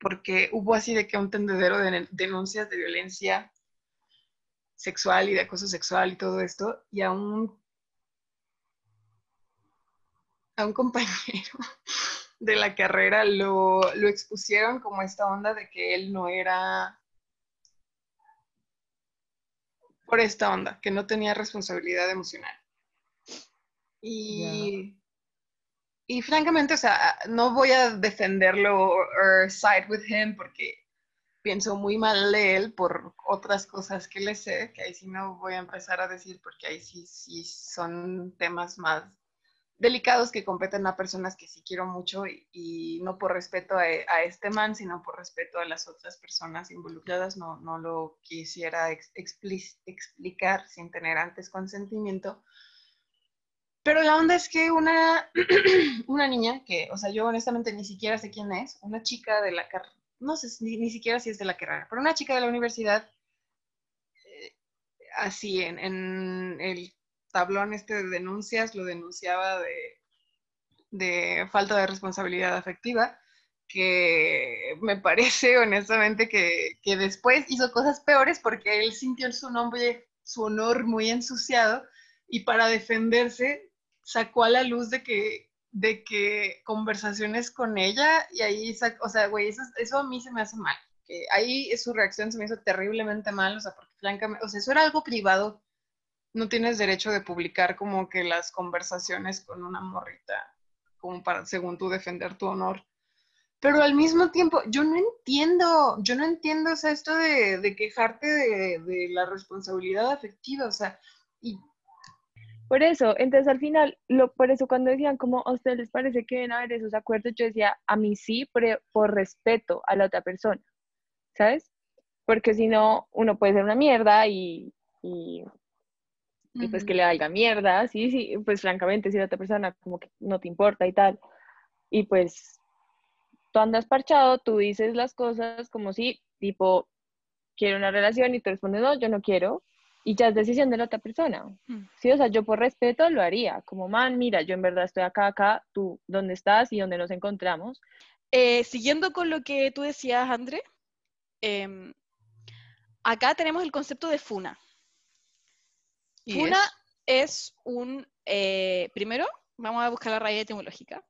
porque hubo así de que un tendedero de denuncias de violencia sexual y de acoso sexual y todo esto, y a un a un compañero de la carrera lo, expusieron como esta onda de que él no era por esta onda, que no tenía responsabilidad emocional. Y, y francamente, o sea, no voy a defenderlo o side with him porque pienso muy mal de él por otras cosas que le sé, que ahí sí no voy a empezar a decir porque ahí sí, sí son temas más delicados que competen a personas que sí quiero mucho y, no por respeto a, este man, sino por respeto a las otras personas involucradas. No, no lo quisiera explicar sin tener antes consentimiento. Pero la onda es que una, una niña, que, o sea, yo honestamente ni siquiera sé quién es, una chica de la no sé ni, siquiera si es de la carrera, pero una chica de la universidad, eh, así en, en el tablón este de denuncias lo denunciaba de, falta de responsabilidad afectiva, que me parece honestamente que, después hizo cosas peores porque él sintió su nombre, su honor muy ensuciado y para defenderse sacó a la luz de que, de que conversaciones con ella y ahí, o sea, güey, eso, eso a mí se me hace mal. Que ahí su reacción se me hizo terriblemente mal, o sea, porque francamente, o sea, eso era algo privado no tienes derecho de publicar como que las conversaciones con una morrita, como para, según tú, defender tu honor. Pero al mismo tiempo, yo no entiendo, yo no entiendo, o sea, esto de, quejarte de, la responsabilidad afectiva, o sea, y... Por eso, entonces al final, lo, por eso cuando decían como a ustedes les parece que deben haber esos acuerdos, yo decía, a mí sí, por, por respeto a la otra persona, ¿sabes? Porque si no, uno puede ser una mierda y, y y pues que le valga mierda, sí, sí, pues francamente, si la otra persona como que no te importa y tal, y pues tú andas parchado, tú dices las cosas como si, tipo, quiero una relación y tú respondes, no, yo no quiero, y ya es decisión de la otra persona. Mm. Sí, o sea, yo por respeto lo haría, como, man, mira, yo en verdad estoy acá, acá, tú, ¿dónde estás y dónde nos encontramos? Eh, siguiendo con lo que tú decías, André, em, acá tenemos el concepto de funa. Funa es? un, eh, primero, vamos a buscar la raíz etimológica.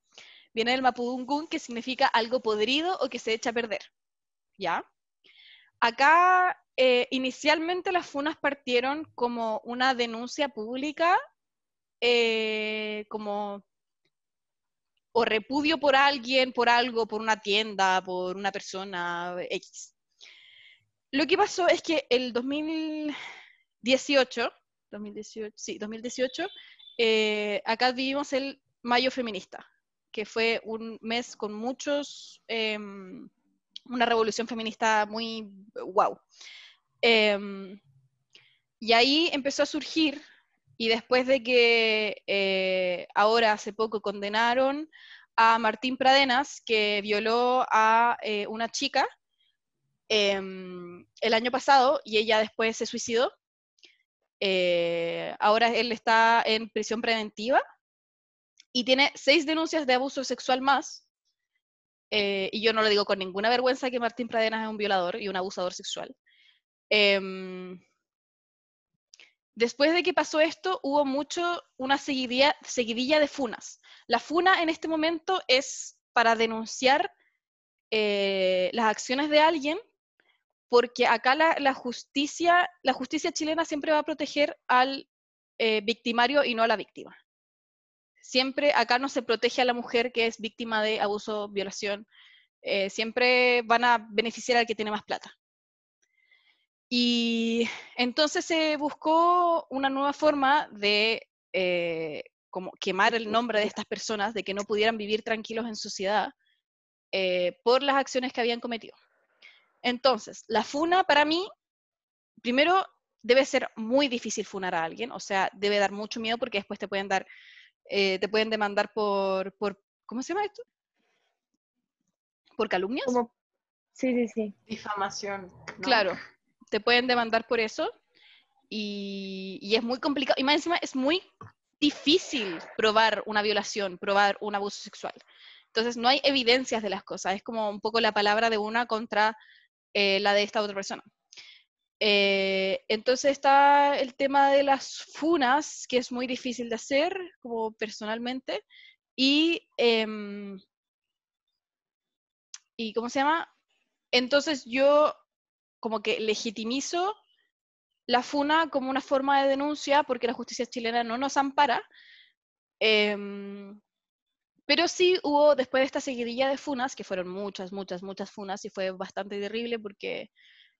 Viene del mapudungun, que significa algo podrido o que se echa a perder. ¿Ya? Acá, eh, inicialmente las funas partieron como una denuncia pública, eh, como o repudio por alguien, por algo, por una tienda, por una persona X. Lo que pasó es que el 2018 2018, sí, 2018, eh, acá vivimos el Mayo Feminista, que fue un mes con muchos, em, una revolución feminista muy wow. Em, y ahí empezó a surgir, y después de que eh, ahora hace poco condenaron a Martín Pradenas, que violó a eh, una chica em, el año pasado y ella después se suicidó, eh, ahora él está en prisión preventiva y tiene seis denuncias de abuso sexual más. Eh, y yo no lo digo con ninguna vergüenza que Martín Pradenas es un violador y un abusador sexual. Em, después de que pasó esto, hubo mucho, una seguidilla, de funas. La funa en este momento es para denunciar eh, las acciones de alguien porque acá la, justicia, la justicia chilena siempre va a proteger al eh, victimario y no a la víctima. Siempre acá no se protege a la mujer que es víctima de abuso, violación, eh, siempre van a beneficiar al que tiene más plata. Y entonces se buscó una nueva forma de eh, quemar el nombre de estas personas, de que no pudieran vivir tranquilos en sociedad eh, por las acciones que habían cometido. Entonces, la funa para mí, primero, debe ser muy difícil funar a alguien, o sea, debe dar mucho miedo porque después te pueden dar, eh, te pueden demandar por, por, ¿cómo se llama esto? ¿Por calumnias? Sí, sí, sí. Difamación. Claro, te pueden demandar por eso y, y, es muy complicado. Y más encima es muy difícil probar una violación, probar un abuso sexual. Entonces no hay evidencias de las cosas, es como un poco la palabra de una contra eh, la de esta otra persona. Eh, entonces está el tema de las funas, que es muy difícil de hacer, como personalmente, y, em, y ¿cómo se llama? Entonces yo como que legitimizo la funa como una forma de denuncia porque la justicia chilena no nos ampara. Em, pero sí hubo, después de esta seguidilla de funas, que fueron muchas, muchas, muchas funas, y fue bastante terrible porque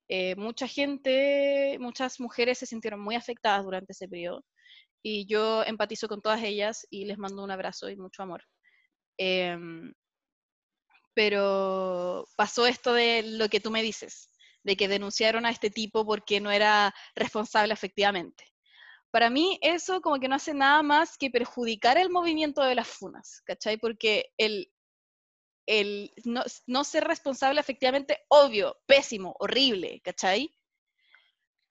eh, mucha gente, muchas mujeres se sintieron muy afectadas durante ese periodo. Y yo empatizo con todas ellas y les mando un abrazo y mucho amor. Em, pero pasó esto de lo que tú me dices, de que denunciaron a este tipo porque no era responsable efectivamente. Para mí eso como que no hace nada más que perjudicar el movimiento de las funas, ¿cachai? Porque el, el no, ser responsable efectivamente, obvio, pésimo, horrible, ¿cachai?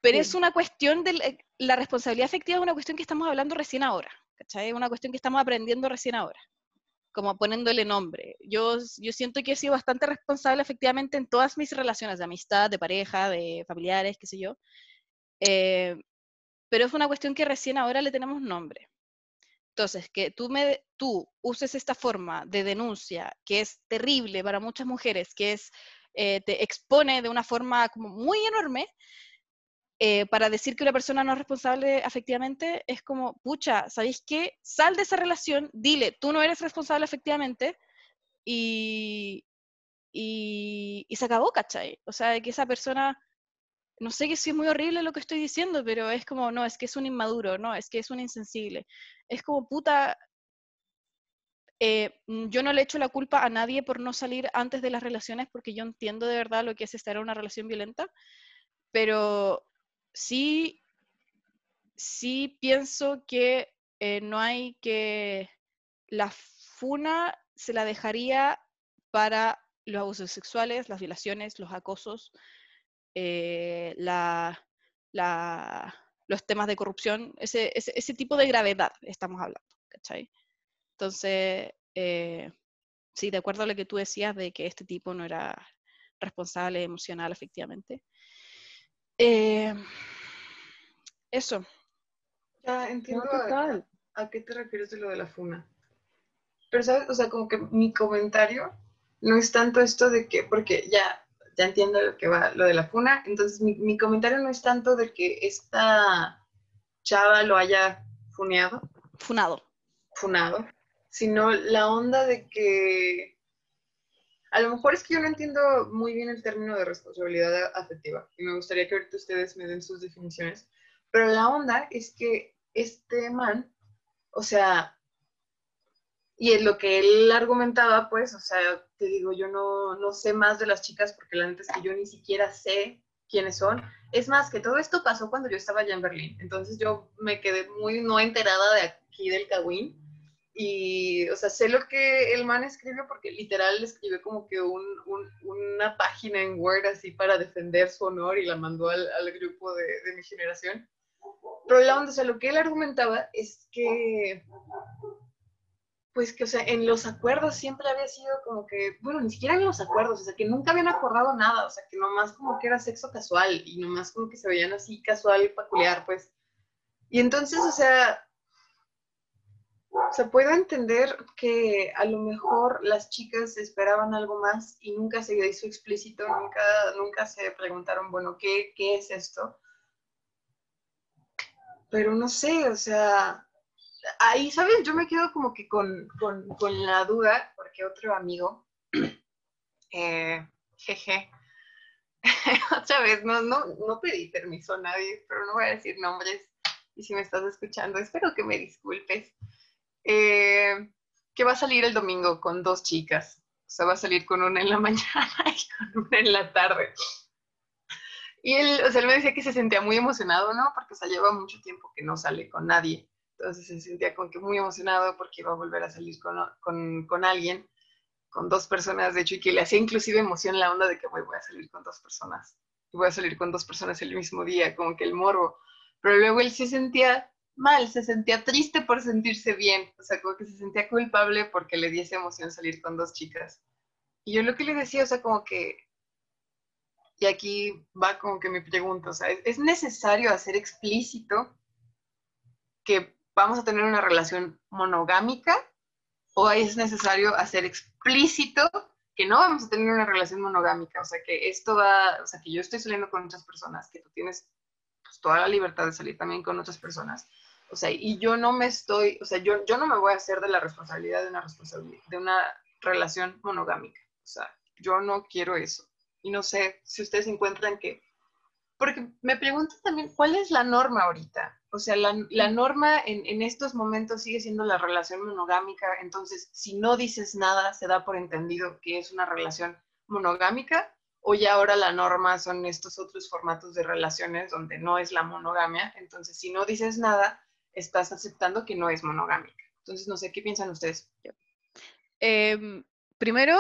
Pero es una cuestión de la, responsabilidad efectiva, es una cuestión que estamos hablando recién ahora, ¿cachai? Es una cuestión que estamos aprendiendo recién ahora como poniéndole nombre. Yo, yo siento que he sido bastante responsable efectivamente en todas mis relaciones de amistad, de pareja, de familiares, qué sé yo. Eh, pero es una cuestión que recién ahora le tenemos nombre. Entonces, que tú, uses esta forma de denuncia, que es terrible para muchas mujeres, que es, eh, te expone de una forma como muy enorme, eh, para decir que una persona no es responsable efectivamente, es como, pucha, ¿sabéis qué? Sal de esa relación, dile, tú no eres responsable efectivamente, y, y, se acabó, ¿cachai? O sea, que esa persona, no sé que si es muy horrible lo que estoy diciendo, pero es como, no, es que es un inmaduro, no, es que es un insensible. Es como, puta, eh, yo no le echo la culpa a nadie por no salir antes de las relaciones porque yo entiendo de verdad lo que es estar en una relación violenta, pero sí, sí pienso que eh, no hay que, la funa se la dejaría para los abusos sexuales, las violaciones, los acosos, eh, los temas de corrupción, ese, ese, tipo de gravedad estamos hablando, ¿cachai? Entonces, eh, sí, de acuerdo a lo que tú decías de que este tipo no era responsable emocional, efectivamente. Eh, eso. Ya entiendo a, qué te refieres de lo de la funa. Pero, ¿sabes? O sea, como que mi comentario no es tanto esto de que, porque ya, ya entiendo lo que va, lo de la funa, entonces mi, mi comentario no es tanto de que esta chava lo haya funeado. Funado. Funado. Sino la onda de que a lo mejor es que yo no entiendo muy bien el término de responsabilidad afectiva y me gustaría que ahorita ustedes me den sus definiciones, pero la onda es que este man, o sea, y en lo que él argumentaba, pues, o sea, te digo, yo no, no sé más de las chicas porque la neta es que yo ni siquiera sé quiénes son. Es más, que todo esto pasó cuando yo estaba allá en Berlín, entonces yo me quedé muy no enterada de aquí del Cagüín y, o sea, sé lo que el man escribió porque literal escribió como que un, una página en Word así para defender su honor y la mandó al, al grupo de, de, mi generación. Pero la onda, o sea, lo que él argumentaba es que, pues que, o sea, en los acuerdos siempre había sido como que, bueno, ni siquiera en los acuerdos, o sea, que nunca habían acordado nada, o sea, que nomás como que era sexo casual y nomás como que se veían así casual y peculiar, pues. Y entonces, o sea, se puede entender que a lo mejor las chicas esperaban algo más y nunca se hizo explícito, nunca, nunca se preguntaron, bueno, ¿qué, ¿qué es esto? Pero no sé, o sea, ahí, ¿sabes? Yo me quedo como que con, la duda, porque otro amigo, eh, jeje, otra vez, no, no, no pedí permiso a nadie, pero no voy a decir nombres. Y si me estás escuchando, espero que me disculpes. Eh, que va a salir el domingo con dos chicas. O sea, va a salir con una en la mañana y con una en la tarde. Y él, o sea, él me decía que se sentía muy emocionado, ¿no? Porque, o lleva mucho tiempo que no sale con nadie. Entonces se sentía como que muy emocionado porque iba a volver a salir con, con, con alguien, con dos personas, de hecho, y que le hacía inclusive emoción la onda de que voy, voy a salir con dos personas. Voy a salir con dos personas el mismo día, como que el morbo. Pero luego él se sentía mal, se sentía triste por sentirse bien, o sea, como que se sentía culpable porque le diese emoción salir con dos chicas. Y yo lo que le decía, o sea, como que, y aquí va como que mi pregunta, o sea, ¿es necesario hacer explícito que vamos a tener una relación monogámica o es necesario hacer explícito que no vamos a tener una relación monogámica? O sea, que esto va, o sea, que yo estoy saliendo con otras personas, que tú tienes pues, toda la libertad de salir también con otras personas o sea, y yo no me estoy, o sea, yo, yo no me voy a hacer de la responsabilidad de una, responsabilidad, de una relación monogámica. O sea, yo no quiero eso. Y no sé si ustedes encuentran que, porque me pregunto también, ¿cuál es la norma ahorita? O sea, la, la norma en, en, estos momentos sigue siendo la relación monogámica, entonces si no dices nada, se da por entendido que es una relación monogámica, o ya ahora la norma son estos otros formatos de relaciones donde no es la monogamia, entonces si no dices nada, estás aceptando que no es monogámica. Entonces, no sé, ¿qué piensan ustedes? Em, primero,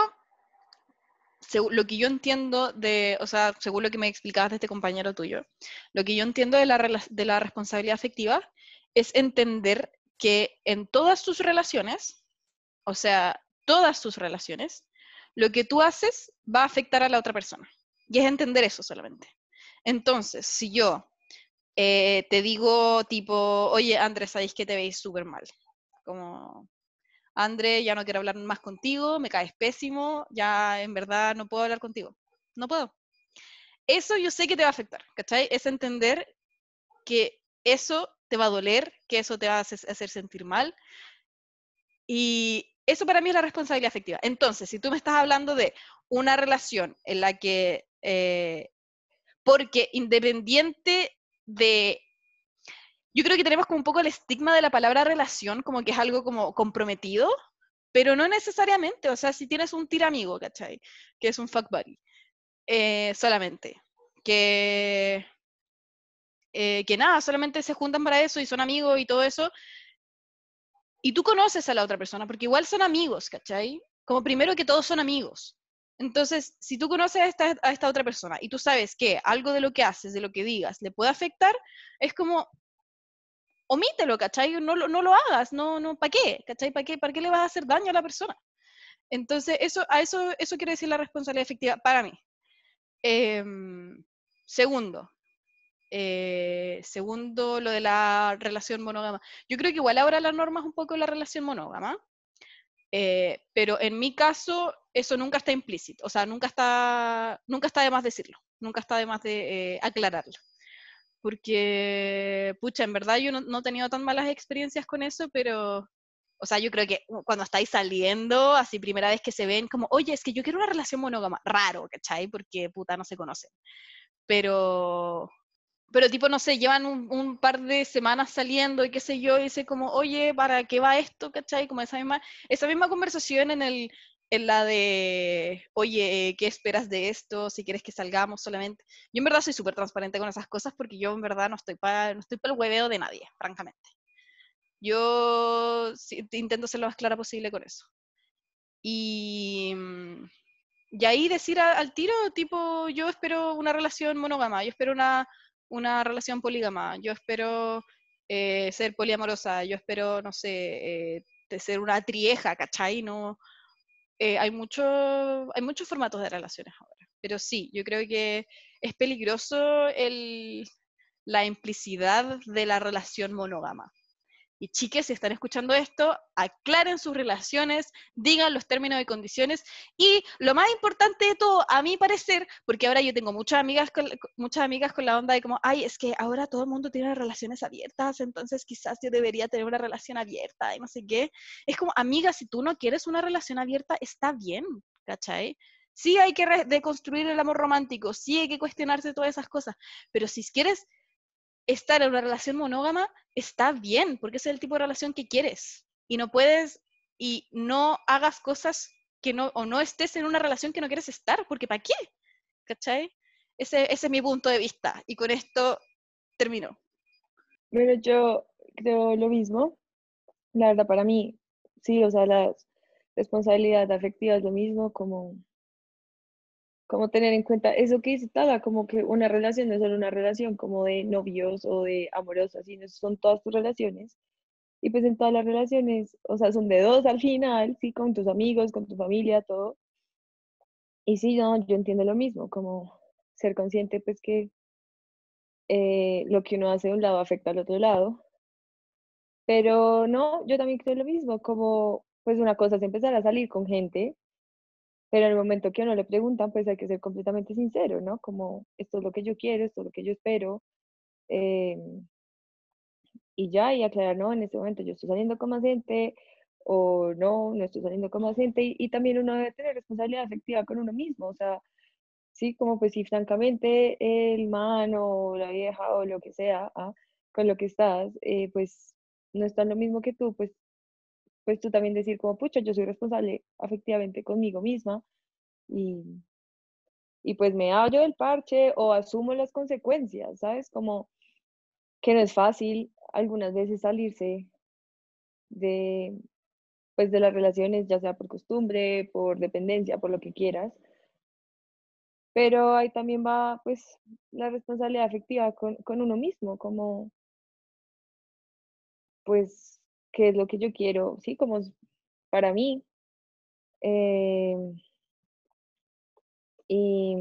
lo que yo entiendo de, o sea, según lo que me explicabas de este compañero tuyo, lo que yo entiendo de la, de la responsabilidad afectiva es entender que en todas tus relaciones, o sea, todas tus relaciones, lo que tú haces va a afectar a la otra persona. Y es entender eso solamente. Entonces, si yo eh, te digo tipo, oye, Andrés, sabéis que te veis súper mal. Como, André, ya no quiero hablar más contigo, me caes pésimo, ya en verdad no puedo hablar contigo. No puedo. Eso yo sé que te va a afectar, ¿cachai? Es entender que eso te va a doler, que eso te va a hacer sentir mal. Y eso para mí es la responsabilidad afectiva. Entonces, si tú me estás hablando de una relación en la que, eh, porque independiente de... Yo creo que tenemos como un poco el estigma de la palabra relación, como que es algo como comprometido, pero no necesariamente, o sea, si tienes un tiramigo, ¿cachai? Que es un fuck buddy, eh, solamente, que, eh, que nada, solamente se juntan para eso y son amigos y todo eso, y tú conoces a la otra persona, porque igual son amigos, ¿cachai? Como primero que todos son amigos. Entonces, si tú conoces a esta, otra persona y tú sabes que algo de lo que haces, de lo que digas, le puede afectar, es como, omítelo, ¿cachai? No, no lo hagas, no, no, ¿para qué? ¿Cachai? ¿Para qué, ¿Para qué le vas a hacer daño a la persona? Entonces, eso, a eso, eso quiere decir la responsabilidad efectiva para mí. Em, segundo, eh, segundo, lo de la relación monógama. Yo creo que igual ahora la norma es un poco la relación monógama, eh, pero en mi caso eso nunca está implícito, o sea, nunca está, nunca está de más decirlo, nunca está de más de eh, aclararlo. Porque, pucha, en verdad yo no, he tenido tan malas experiencias con eso, pero, o sea, yo creo que cuando estáis saliendo, así primera vez que se ven, como, oye, es que yo quiero una relación monógama, raro, ¿cachai? Porque, puta, no se conocen. Pero, pero tipo, no sé, llevan un, par de semanas saliendo y qué sé yo, y dice como, oye, ¿para qué va esto? ¿Cachai? Como esa misma, esa misma conversación en el, en la de, oye, ¿qué esperas de esto? Si quieres que salgamos solamente. Yo en verdad soy súper transparente con esas cosas porque yo en verdad no estoy para no estoy para el hueveo de nadie, francamente. Yo intento ser lo más clara posible con eso. Y, mm, y ahí decir al tiro, tipo, yo espero una relación monógama, yo espero una, una relación polígama, yo espero eh, ser poliamorosa, yo espero, no sé, eh, ser una trieja, ¿cachai? No, eh, hay, mucho, hay muchos formatos de relaciones ahora, pero sí, yo creo que es peligroso el, la implicidad de la relación monógama. Y chiques, si están escuchando esto, aclaren sus relaciones, digan los términos y condiciones. Y lo más importante de todo, a mi parecer, porque ahora yo tengo muchas amigas con, muchas amigas con la onda de como, ay, es que ahora todo el mundo tiene relaciones abiertas, entonces quizás yo debería tener una relación abierta y no sé qué. Es como, amiga, si tú no quieres una relación abierta, está bien, ¿cachai? Sí hay que deconstruir el amor romántico, sí hay que cuestionarse todas esas cosas, pero si quieres estar en una relación monógama, está bien, porque ese es el tipo de relación que quieres. Y no puedes, y no hagas cosas que no, o no estés en una relación que no quieres estar, porque ¿para qué? ¿Cachai? Ese, ese es mi punto de vista. Y con esto termino. Bueno, yo creo lo mismo. La verdad, para mí, sí, o sea, la responsabilidad afectiva es lo mismo como como tener en cuenta eso que dice Tala, como que una relación no es solo una relación como de novios o de amorosas, sino son todas tus relaciones. Y pues en todas las relaciones, o sea, son de dos al final, sí, con tus amigos, con tu familia, todo. Y sí, no, yo entiendo lo mismo, como ser consciente pues que eh, lo que uno hace de un lado afecta al otro lado. Pero no, yo también creo lo mismo, como pues una cosa es empezar a salir con gente pero en el momento que uno le preguntan, pues hay que ser completamente sincero, ¿no? Como, esto es lo que yo quiero, esto es lo que yo espero. Em, y ya, y aclarar, no, en este momento yo estoy saliendo con más gente, o no, no estoy saliendo con más gente. Y, también uno debe tener responsabilidad afectiva con uno mismo, o sea, sí, como pues si francamente el man o la vieja o lo que sea, ¿ah? con lo que estás, eh, pues no está lo mismo que tú, pues pues tú también decir como, pucha, yo soy responsable afectivamente conmigo misma y, y pues me hallo del parche o asumo las consecuencias, ¿sabes? Como que no es fácil algunas veces salirse de, pues de las relaciones, ya sea por costumbre, por dependencia, por lo que quieras. Pero ahí también va pues la responsabilidad afectiva con, con uno mismo, como pues qué es lo que yo quiero, sí, como para mí. Em, y,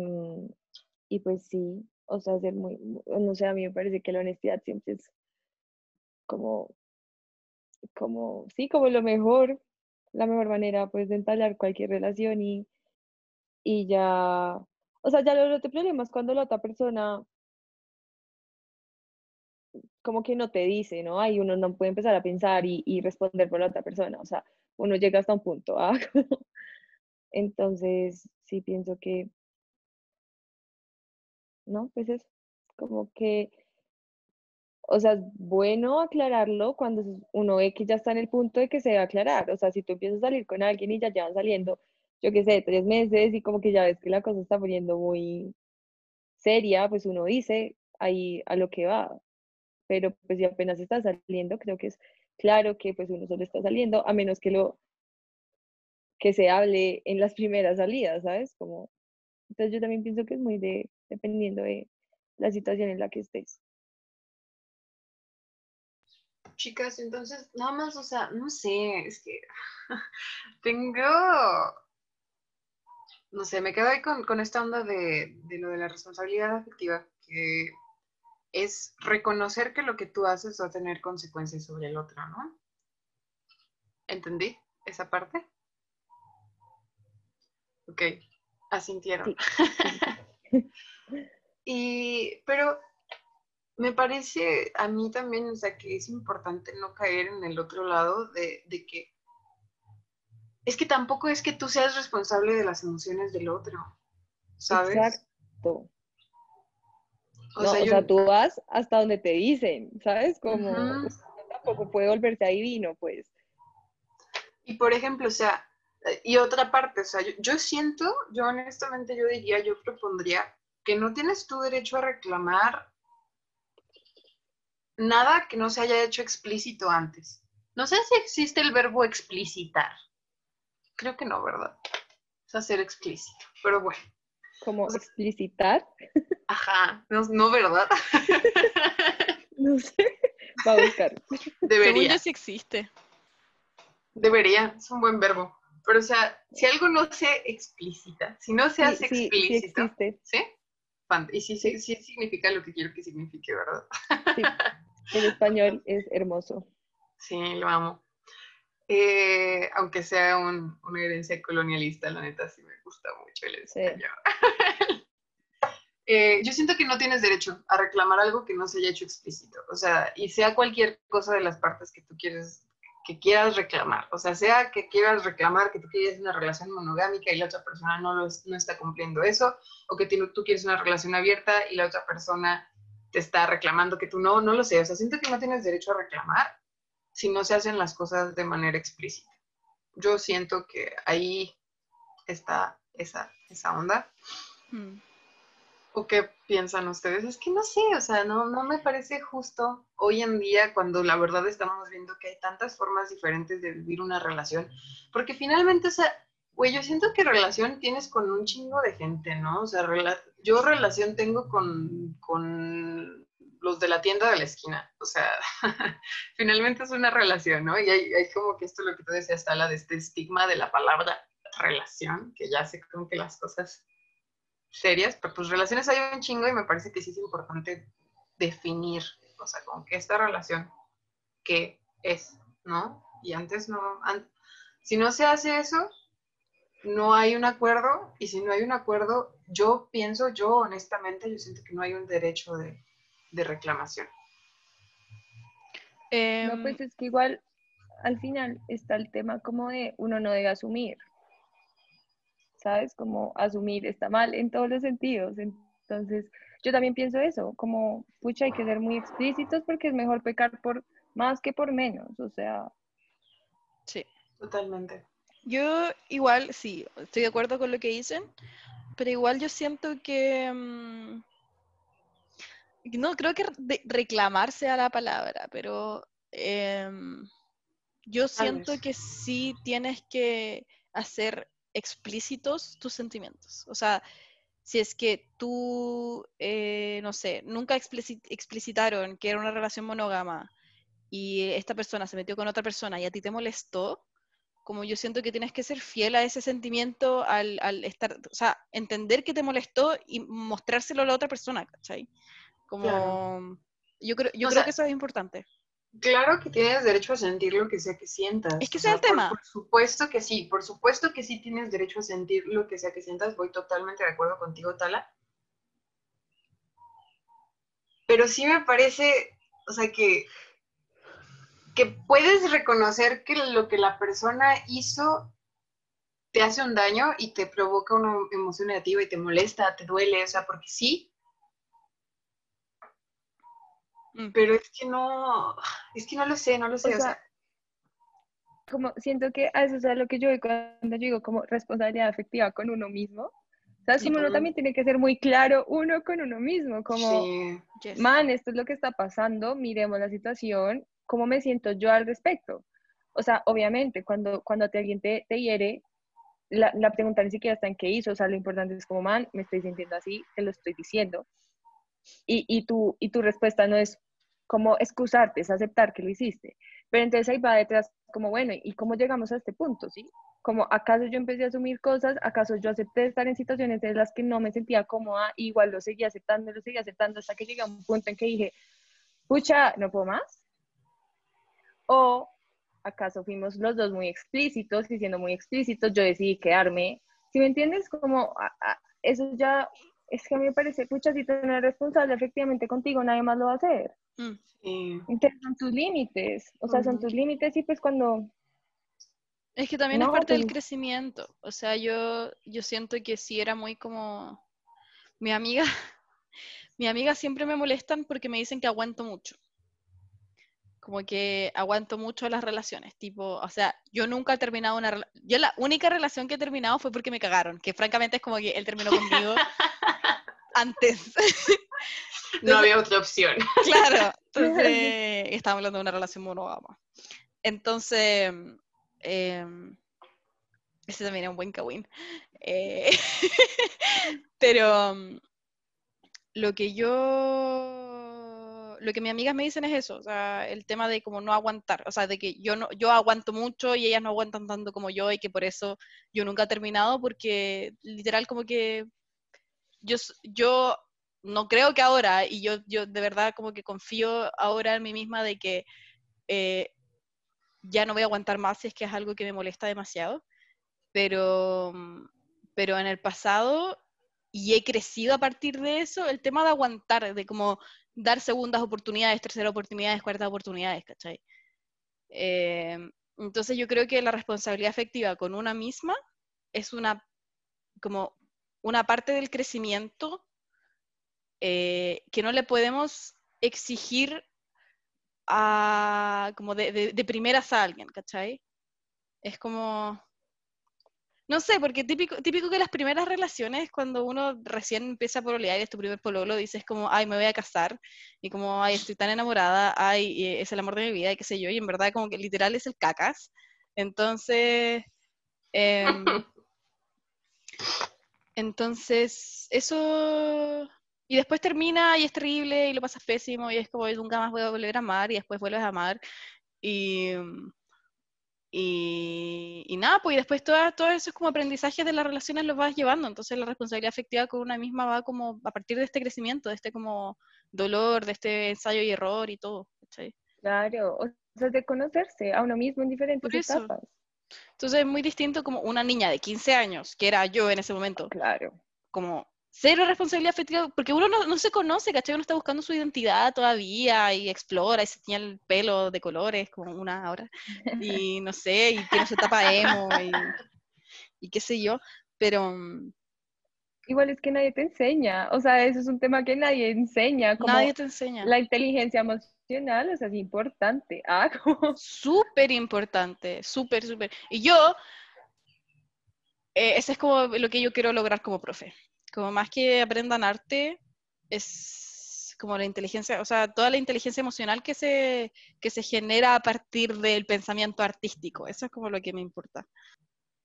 y, pues sí, o sea, ser muy, no sé, a mí me parece que la honestidad siempre es como, como, sí, como lo mejor, la mejor manera pues de entablar cualquier relación y, y ya, o sea, ya lo otro problema es cuando la otra persona como que no te dice, ¿no? Ahí uno no puede empezar a pensar y, responder por la otra persona, o sea, uno llega hasta un punto, ¿ah? Entonces, sí pienso que, ¿no? Pues es como que, o sea, es bueno aclararlo cuando uno ve que ya está en el punto de que se va a aclarar, o sea, si tú empiezas a salir con alguien y ya llevan saliendo, yo qué sé, tres meses y como que ya ves que la cosa está poniendo muy seria, pues uno dice ahí a lo que va, pero pues si apenas está saliendo, creo que es claro que pues uno solo está saliendo, a menos que lo que se hable en las primeras salidas, ¿sabes? Como, entonces yo también pienso que es muy de, dependiendo de la situación en la que estés. Chicas, entonces, nada más, o sea, no sé, es que tengo, no sé, me quedo ahí con, con esta onda de, de, lo de la responsabilidad afectiva, que es reconocer que lo que tú haces va a tener consecuencias sobre el otro, ¿no? ¿Entendí esa parte? Ok, asintieron. y, pero me parece a mí también, o sea, que es importante no caer en el otro lado de, de que es que tampoco es que tú seas responsable de las emociones del otro, ¿sabes? Exacto. O, sea, tú vas hasta donde te dicen, ¿sabes? Como tampoco puede volverse adivino, pues. Y por ejemplo, o sea, y otra parte, o sea, yo, siento, yo honestamente yo diría, yo propondría que no tienes tu derecho a reclamar nada que no se haya hecho explícito antes. No sé si existe el verbo explicitar. Creo que no, ¿verdad? Es hacer explícito, pero bueno. ¿Como explicitar? Ajá, no, ¿verdad? no sé, va a buscar. Debería. si existe. Debería, es un buen verbo. Pero, o sea, si algo no se explícita, si no se hace explícito, sí, Y sí, sí, sí, significa lo que quiero que signifique, ¿verdad? Sí, en español es hermoso. Sí, lo amo. Eh, aunque sea un- una herencia colonialista, la neta sí me gusta mucho el Sí. Eh, yo siento que no tienes derecho a reclamar algo que no se haya hecho explícito. O sea, y sea cualquier cosa de las partes que tú quieres, que quieras reclamar. O sea, sea que quieras reclamar que tú quieres una relación monogámica y la otra persona no, lo no está cumpliendo eso, o que tú quieres una relación abierta y la otra persona te está reclamando que tú no, no lo sé. O sea, siento que no tienes derecho a reclamar si no se hacen las cosas de manera explícita. Yo siento que ahí está esa, esa onda. Mm. ¿O qué piensan ustedes? Es que no sé, o sea, no, no me parece justo hoy en día cuando la verdad estamos viendo que hay tantas formas diferentes de vivir una relación, porque finalmente, o sea, güey, yo siento que relación tienes con un chingo de gente, ¿no? O sea, rela- yo relación tengo con, con los de la tienda de la esquina, o sea, finalmente es una relación, ¿no? Y hay, como que esto lo que tú decías, Tala, de este estigma de la palabra relación, que ya sé como que las cosas serias, pero pues relaciones hay un chingo y me parece que sí es importante definir, o sea, que esta relación, ¿qué es? ¿No? Y antes no, an- si no se hace eso, no hay un acuerdo, y si no hay un acuerdo, yo pienso, yo honestamente, yo siento que no hay un derecho de, de reclamación. No, Em, pues es que igual al final está el tema como de uno no debe asumir, ¿sabes? Como asumir está mal en todos los sentidos. Entonces, yo también pienso eso, como, pucha, hay que ser muy explícitos porque es mejor pecar por más que por menos, o sea, sí. Totalmente. Yo igual, sí, estoy de acuerdo con lo que dicen, pero igual yo siento que... mm, no, creo que reclamar sea la palabra, pero em, yo siento que sí tienes que hacer explícitos tus sentimientos. O sea, si es que tú, eh, no sé, nunca explici- explicitaron que era una relación monógama y esta persona se metió con otra persona y a ti te molestó, como yo siento que tienes que ser fiel a ese sentimiento al, al estar, o sea, entender que te molestó y mostrárselo a la otra persona, ¿cachai? Como, Claro. yo creo, yo O creo sea, que eso es importante. Claro que tienes derecho a sentir lo que sea que sientas. Es que o ese es el por- tema. Por, supuesto que sí, por supuesto que sí tienes derecho a sentir lo que sea que sientas. Voy totalmente de acuerdo contigo, Tala. Pero sí me parece, o sea, que, que puedes reconocer que lo que la persona hizo te hace un daño y te provoca una emoción negativa y te molesta, te duele, o sea, porque sí, Mm. pero es que no, es que no lo sé, no lo sé, o, sea, sea, como siento que a eso es a lo que yo voy cuando yo digo como responsabilidad afectiva con uno mismo. ¿Sabes? Sí, Como uno po. también tiene que ser muy claro uno con uno mismo, como, sí. Man, esto es lo que está pasando, miremos la situación, ¿cómo me siento yo al respecto? O sea, obviamente, cuando, cuando te, alguien te, te hiere, la, la pregunta ni siquiera está en qué hizo, o sea, lo importante es como, man, me estoy sintiendo así, te lo estoy diciendo. Y, y, tu, y tu respuesta no es como excusarte, es aceptar que lo hiciste. Pero entonces ahí va detrás como, bueno, ¿y cómo llegamos a este punto, sí? Como, ¿acaso yo empecé a asumir cosas? ¿Acaso yo acepté estar en situaciones en las que no me sentía cómoda? Igual lo seguía aceptando, lo seguía aceptando hasta que llegué a un punto en que dije, pucha, ¿no puedo más? ¿O acaso fuimos los dos muy explícitos y siendo muy explícitos yo decidí quedarme? Si me entiendes, como a- a- eso ya, es que a mí me parece, pucha, si tú no eres responsable efectivamente contigo, nadie más lo va a hacer. Mm. Sí. Entonces son tus límites, o sea, son tus límites y pues cuando Es que también es parte del pues- crecimiento. O sea, yo, yo siento que sí era muy como... Mi amiga, mi amiga siempre me molestan porque me dicen que aguanto mucho. Como que aguanto mucho las relaciones. Tipo, o sea, yo nunca he terminado una relación. Yo la única relación que he terminado fue porque me cagaron. Que francamente es como que él terminó conmigo antes. No había otra opción. Claro, entonces estábamos hablando de una relación monógama. Entonces, em, ese también es un buen cagüín. Eh, pero mm, lo que yo, lo que mis amigas me dicen es eso, o sea, el tema de como no aguantar, o sea, de que yo no, yo aguanto mucho y ellas no aguantan tanto como yo y que por eso yo nunca he terminado porque literal como que yo, yo no creo que ahora, y yo, yo de verdad como que confío ahora en mí misma de que eh, ya no voy a aguantar más si es que es algo que me molesta demasiado, pero, pero en el pasado, y he crecido a partir de eso, el tema de aguantar, de como dar segundas oportunidades, terceras oportunidades, cuartas oportunidades, ¿cachai? Eh, entonces yo creo que la responsabilidad afectiva con una misma es una, como una parte del crecimiento eh, que no le podemos exigir a, como de, de, primeras a alguien, ¿cachai? Es como, no sé, porque típico, típico que las primeras relaciones, cuando uno recién empieza a pololear y es tu primer pololo, dices como, ay, me voy a casar, y como, ay, estoy tan enamorada, ay, es el amor de mi vida, y qué sé yo, y en verdad como que literal es el cacas. Entonces, em, entonces, eso... Y después termina y es terrible y lo pasas pésimo y es como nunca más voy a volver a amar y después vuelves a amar. Y, y, y nada, pues y después todo, todo eso es como aprendizaje de las relaciones los vas llevando. Entonces la responsabilidad afectiva con una misma va como a partir de este crecimiento, de este como dolor, de este ensayo y error y todo. ¿cachai? Claro, o sea, de conocerse a uno mismo en diferentes etapas. Entonces es muy distinto como una niña de 15 años, que era yo en ese momento, Claro. como cero responsabilidad afectiva, porque uno no, no se conoce, ¿cachai? Uno está buscando su identidad todavía y explora y se tiñe el pelo de colores como una ahora, y no sé, y tiene su etapa emo y, y qué sé yo, pero mm, Igual es que nadie te enseña, o sea, eso es un tema que nadie enseña, como nadie te enseña. la inteligencia emocional, o sea, es importante. Ah, como Súper importante, súper, súper. Y yo, eh, ese es como lo que yo quiero lograr como profe. Como más que aprendan arte, es como la inteligencia, o sea, toda la inteligencia emocional que se, que se genera a partir del pensamiento artístico. Eso es como lo que me importa.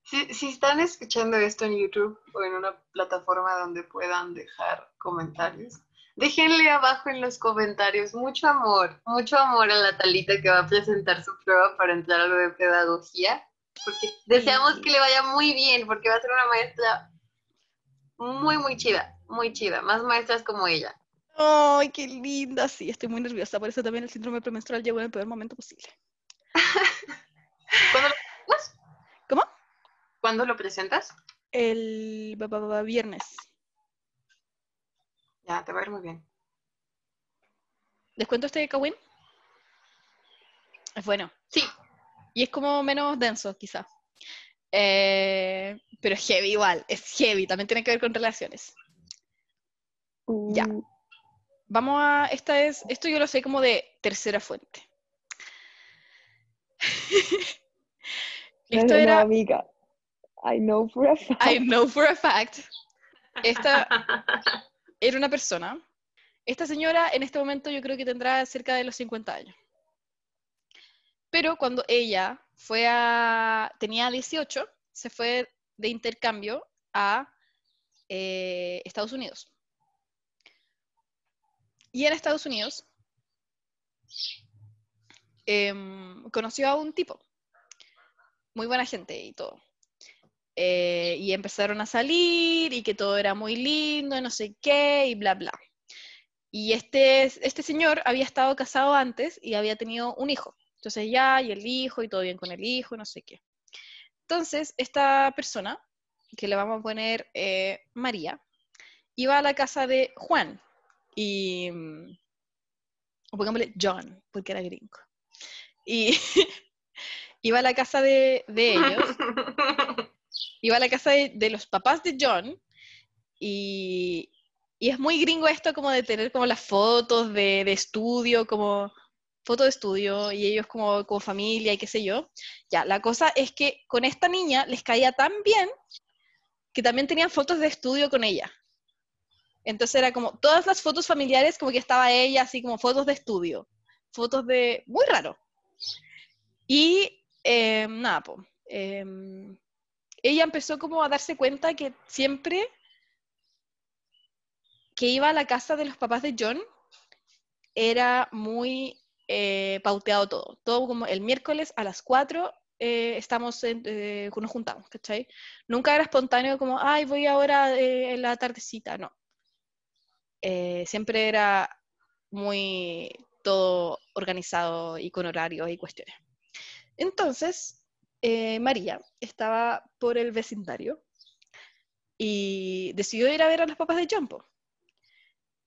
Si, si están escuchando esto en YouTube o en una plataforma donde puedan dejar comentarios, déjenle abajo en los comentarios mucho amor, mucho amor a la Talita que va a presentar su prueba para entrar a lo de pedagogía, porque deseamos que le vaya muy bien, porque va a ser una maestra muy, muy chida, muy chida, más maestras como ella. ¡Ay, qué linda! Sí, estoy muy nerviosa, por eso también el síndrome premenstrual llegó en el peor momento posible. ¿Cuándo lo presentas? ¿Cómo? ¿Cuándo lo presentas? El viernes. Ya, te va a ir muy bien. ¿Les cuento este Kawin? Es bueno. Sí, Y es como menos denso, quizá. Eh, pero es heavy igual, es heavy, también tiene que ver con relaciones. Ya. uh, Vamos a, esta es, esto yo lo sé como de tercera fuente. Esto no, era, amiga. I know for a fact. I know for a fact, esta era una persona. Esta señora en este momento yo creo que tendrá cerca de los 50 años. Pero cuando ella fue a, tenía 18, se fue de intercambio a eh, Estados Unidos. Y en Estados Unidos em, conoció a un tipo, muy buena gente y todo. Eh, y empezaron a salir y que todo era muy lindo, y no sé qué, y bla, bla. Y este, este señor había estado casado antes y había tenido un hijo. Entonces ya, y el hijo, y todo bien con el hijo, no sé qué. Entonces, esta persona, que le vamos a poner eh, María, iba a la casa de Juan. Y. mm, O pongámosle John, porque era gringo. Y iba a la casa de, de ellos, iba a la casa de, de los papás de John, y, y es muy gringo esto como de tener como las fotos de, de estudio, como foto de estudio, y ellos como, como familia y qué sé yo. Ya, la cosa es que con esta niña les caía tan bien que también tenían fotos de estudio con ella. Entonces era como todas las fotos familiares, como que estaba ella, así como fotos de estudio, fotos de... Muy raro. Y eh, nada, po, em, ella empezó como a darse cuenta que siempre que iba a la casa de los papás de John, era muy eh, pauteado todo. Todo como el miércoles a las 4 eh, estamos eh, nos juntamos, ¿cachai? Nunca era espontáneo como, ay, voy ahora eh, en la tardecita, no. Eh, siempre era muy todo organizado y con horarios y cuestiones. Entonces, eh, María estaba por el vecindario y decidió ir a ver a los papás de po.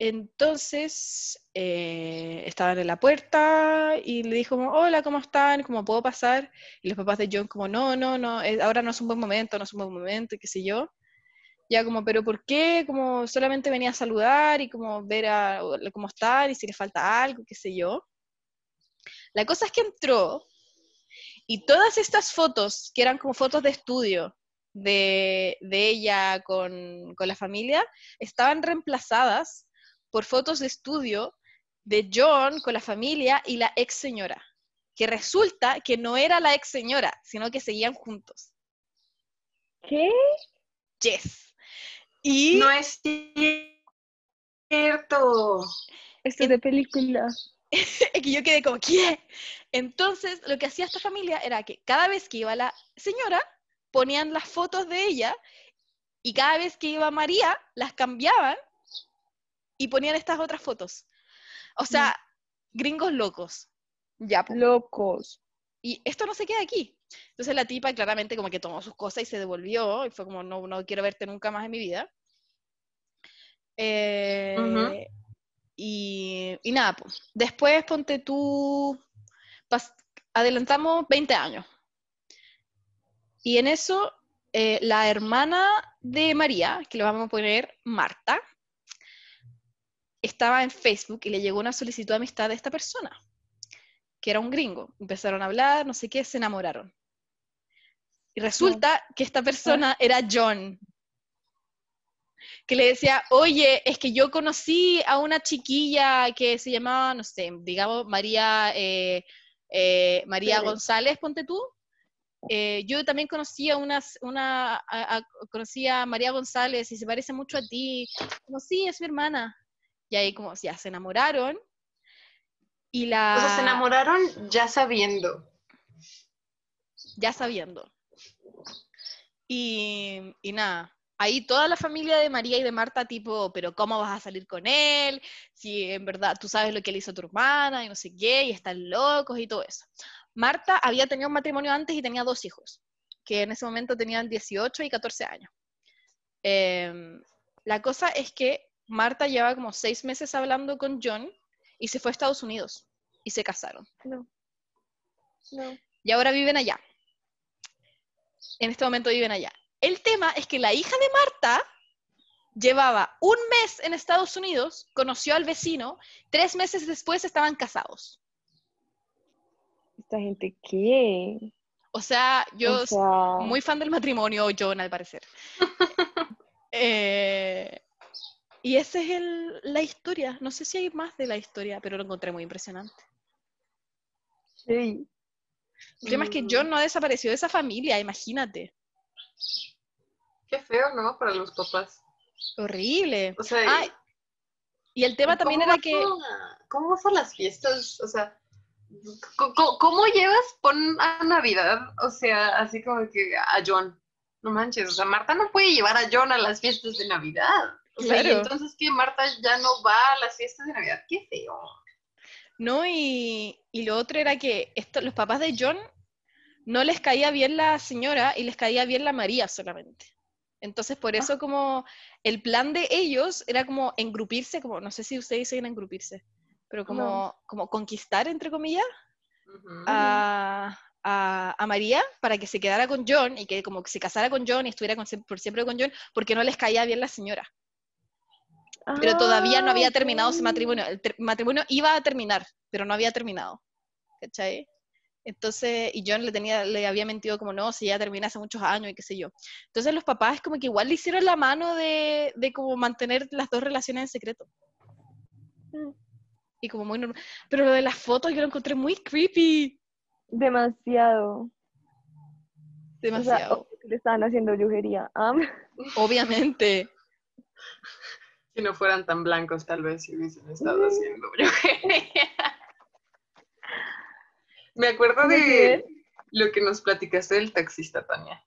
Entonces, eh, estaban en la puerta y le dijo, hola, ¿cómo están? ¿Cómo puedo pasar? Y los papás de John como, no, no, no, eh, ahora no es un buen momento, no es un buen momento, y qué sé yo. Ya como, pero ¿por qué? Como solamente venía a saludar y como ver a, cómo están y si les falta algo, qué sé yo. La cosa es que entró y todas estas fotos, que eran como fotos de estudio de, de ella con, con la familia, estaban reemplazadas por fotos de estudio de John con la familia y la ex señora, que resulta que no era la ex señora, sino que seguían juntos. ¿Qué? Yes. Y No es cierto. Esto es de película. es que yo quedé como, ¿qué? Entonces, lo que hacía esta familia era que cada vez que iba la señora, ponían las fotos de ella y cada vez que iba María, las cambiaban y ponían estas otras fotos. O sea, gringos locos. Ya, po. Locos. Y esto no se queda aquí. Entonces la tipa claramente como que tomó sus cosas y se devolvió y fue como, no, no quiero verte nunca más en mi vida. Eh, Ujú. Y, y nada, pues. Después ponte tú, adelantamos 20 años. Y en eso, eh, la hermana de María, que le vamos a poner Marta, estaba en Facebook y le llegó una solicitud de amistad de esta persona, que era un gringo. Empezaron a hablar, no sé qué, se enamoraron. Y resulta que esta persona era John, que le decía, oye, es que yo conocí a una chiquilla que se llamaba, no sé, digamos, María, eh, eh, María Pérez. González, ponte tú. Eh, yo también conocí a, unas, una, a- a- conocí a María González y se parece mucho a ti. Como, sí, es mi hermana. Y ahí como, ya, se enamoraron. Y la... O sea, se enamoraron ya sabiendo. ya sabiendo. Y, y nada, ahí toda la familia de María y de Marta, tipo, pero ¿cómo vas a salir con él? Si en verdad tú sabes lo que le hizo a tu hermana y no sé qué, y están locos y todo eso. Marta había tenido un matrimonio antes y tenía dos hijos, que en ese momento tenían 18 y 14 años. Em, la cosa es que Marta lleva como seis meses hablando con John y se fue a Estados Unidos y se casaron. No. No. Y ahora viven allá. En este momento viven allá. El tema es que la hija de Marta llevaba un mes en Estados Unidos, conoció al vecino, tres meses después estaban casados. ¿Esta gente qué? O sea, yo O sea, muy fan del matrimonio, John, al parecer. Eh, y esa es el- la historia. No sé si hay más de la historia, pero lo encontré muy impresionante. sí. El tema es que Mm, John no ha desaparecido de esa familia, imagínate. Qué feo, ¿no? Para los papás. Horrible. O sea, Ah, y el tema también ¿cómo era que... a- ¿Cómo vas a las fiestas? O sea, ¿cómo, llevas pon a Navidad? O sea, así como que a John. No manches, o sea, Marta no puede llevar a John a las fiestas de Navidad. O sea, y entonces que Marta ya no va a las fiestas de Navidad. Qué feo. No, y, y lo otro era que esto, los papás de John no les caía bien la señora y les caía bien la María solamente. Entonces, por eso como el plan de ellos era como engrupirse, como, no sé si ustedes dicen engrupirse, pero como, No. como conquistar, entre comillas, Ujú. a, a- a María para que se quedara con John y que como que se casara con John y estuviera con por siempre con John, porque no les caía bien la señora. Pero todavía no había Ah, terminado ese ok. matrimonio. El matrimonio iba a terminar, pero no había terminado. ¿Cachai? Entonces, y John le, tenía, le había mentido como, no, si ya termina hace muchos años y qué sé yo. Entonces los papás como que igual le hicieron la mano de, de como mantener las dos relaciones en secreto. Mm. Y como muy normal. Pero lo de las fotos yo lo encontré muy creepy. Demasiado. O sea, Demasiado. le estaban haciendo brujería. Ah, Obviamente. Si no fueran tan blancos, tal vez si hubiesen estado haciendo brujería. Me acuerdo ¿Cómo de lo que nos platicaste del taxista, Tania.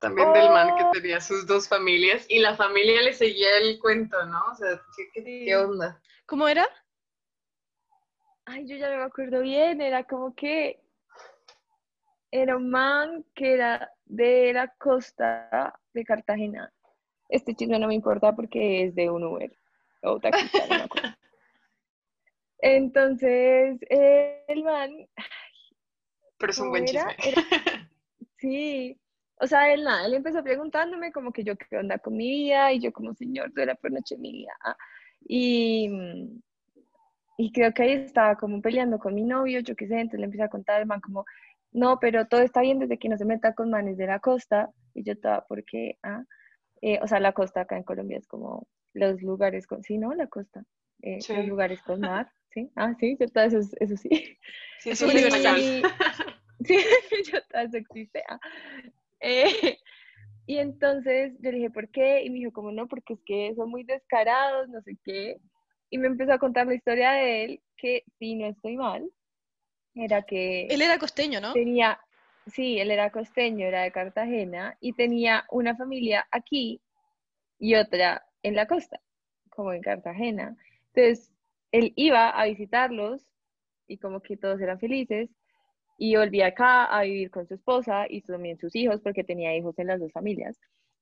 También del man que Oh. tenía sus dos familias y la familia le seguía el cuento, ¿no? O sea, ¿qué, qué- Sí. qué onda? ¿Cómo era? ay, yo ya no me acuerdo bien, era como que era un man que era de la costa de Cartagena. Este chisme no me importa porque es de un Uber o taxista, no me acuerdo. Entonces, eh, el man, Pero es un ¿cómo buen era? chisme. Era- sí, o sea, él nada, él empezó preguntándome como que yo qué onda con mi vida y yo como señor, duela por noche mi vida. ah, Y, mm, y creo que ahí estaba como peleando con mi novio, yo qué sé, entonces le empecé a contar al man como, no, pero todo está bien desde que no se meta con manes de la costa. Y yo estaba, ¿por qué? Ah, eh, o sea, la costa acá en Colombia es como los lugares con, sí, ¿no? La costa, eh, Sí. los lugares con mar, ¿sí? Ah, sí, yo estaba, eso, es- eso sí. Sí, Es sí, universal. Sí, eso existe. ah. Eh, y entonces yo le dije, ¿por qué? Y me dijo, como no, porque es que son muy descarados, no sé qué. Y me empezó a contar la historia de él, que si no estoy mal, era que Él era costeño, ¿no? tenía, sí, él era costeño, era de Cartagena, y tenía una familia aquí y otra en la costa, como en Cartagena. Entonces, él iba a visitarlos y como que todos eran felices, y volvía acá a vivir con su esposa y también sus hijos, porque tenía hijos en las dos familias,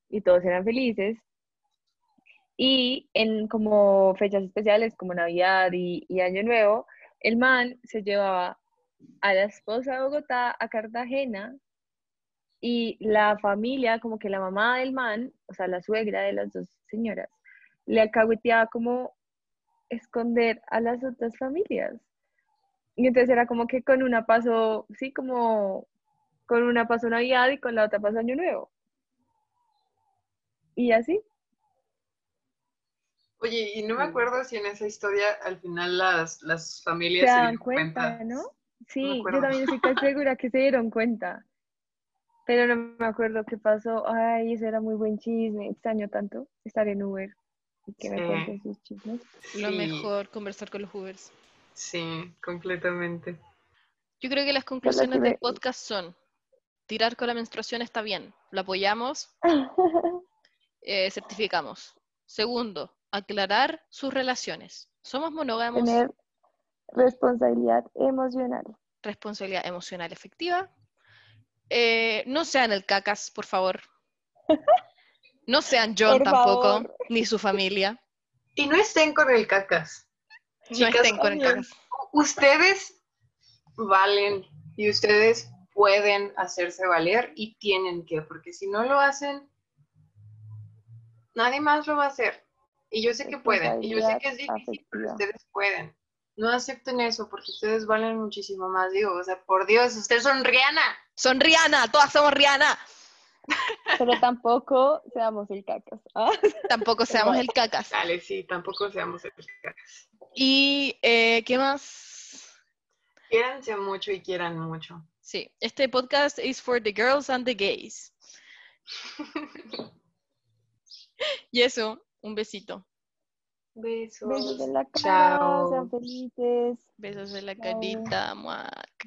y todos eran felices. Y en como fechas especiales como Navidad y, Año Nuevo, el man se llevaba a la esposa de Bogotá a Cartagena y la familia, como que la mamá del man, o sea, la suegra de las dos señoras, le alcahueteaba como esconder a las otras familias. Y entonces era como que con una pasó, sí, como con una pasó Navidad y con la otra pasó Año Nuevo. Y así. Oye, y no me acuerdo si en esa historia al final las, las familias se dieron cuenta, cuenta. ¿no? Sí, yo acuerdo. también estoy casi segura que se dieron cuenta. Pero no me acuerdo qué pasó. Ay, eso era muy buen chisme. Extraño tanto estar en Uber y que me Sí. cuenten sus chismes. Lo Sí, mejor, conversar con los Ubers. Sí, completamente. Yo creo que las conclusiones me- del podcast son, tirar con la menstruación está bien, lo apoyamos, eh, certificamos. Segundo, aclarar sus relaciones. Somos monógamos, Tener responsabilidad emocional. responsabilidad emocional efectiva. Eh, no sean el cacas, por favor. No sean John Por tampoco, favor. ni su familia. Y no estén con el cacas. No Chicas, estén con el cacas. Ustedes valen y ustedes pueden hacerse valer y tienen que, porque si no lo hacen, nadie más lo va a hacer. Y yo sé que pueden, y yo sé que es difícil, pero ustedes pueden. No acepten eso porque ustedes valen muchísimo más, digo, o sea, por Dios, ustedes son Rihanna. Son Rihanna, todas somos Rihanna. Pero tampoco seamos el cacas. ¿ah? Tampoco seamos el cacas. Dale, sí, tampoco seamos el cacas. Y, eh, ¿qué más? Quiéranse mucho y quieran mucho. Sí, este podcast is for the girls and the gays. Y eso, un besito. Besos. Besos en la cara, Chao. sean felices. Besos en la Chao. carita, muac.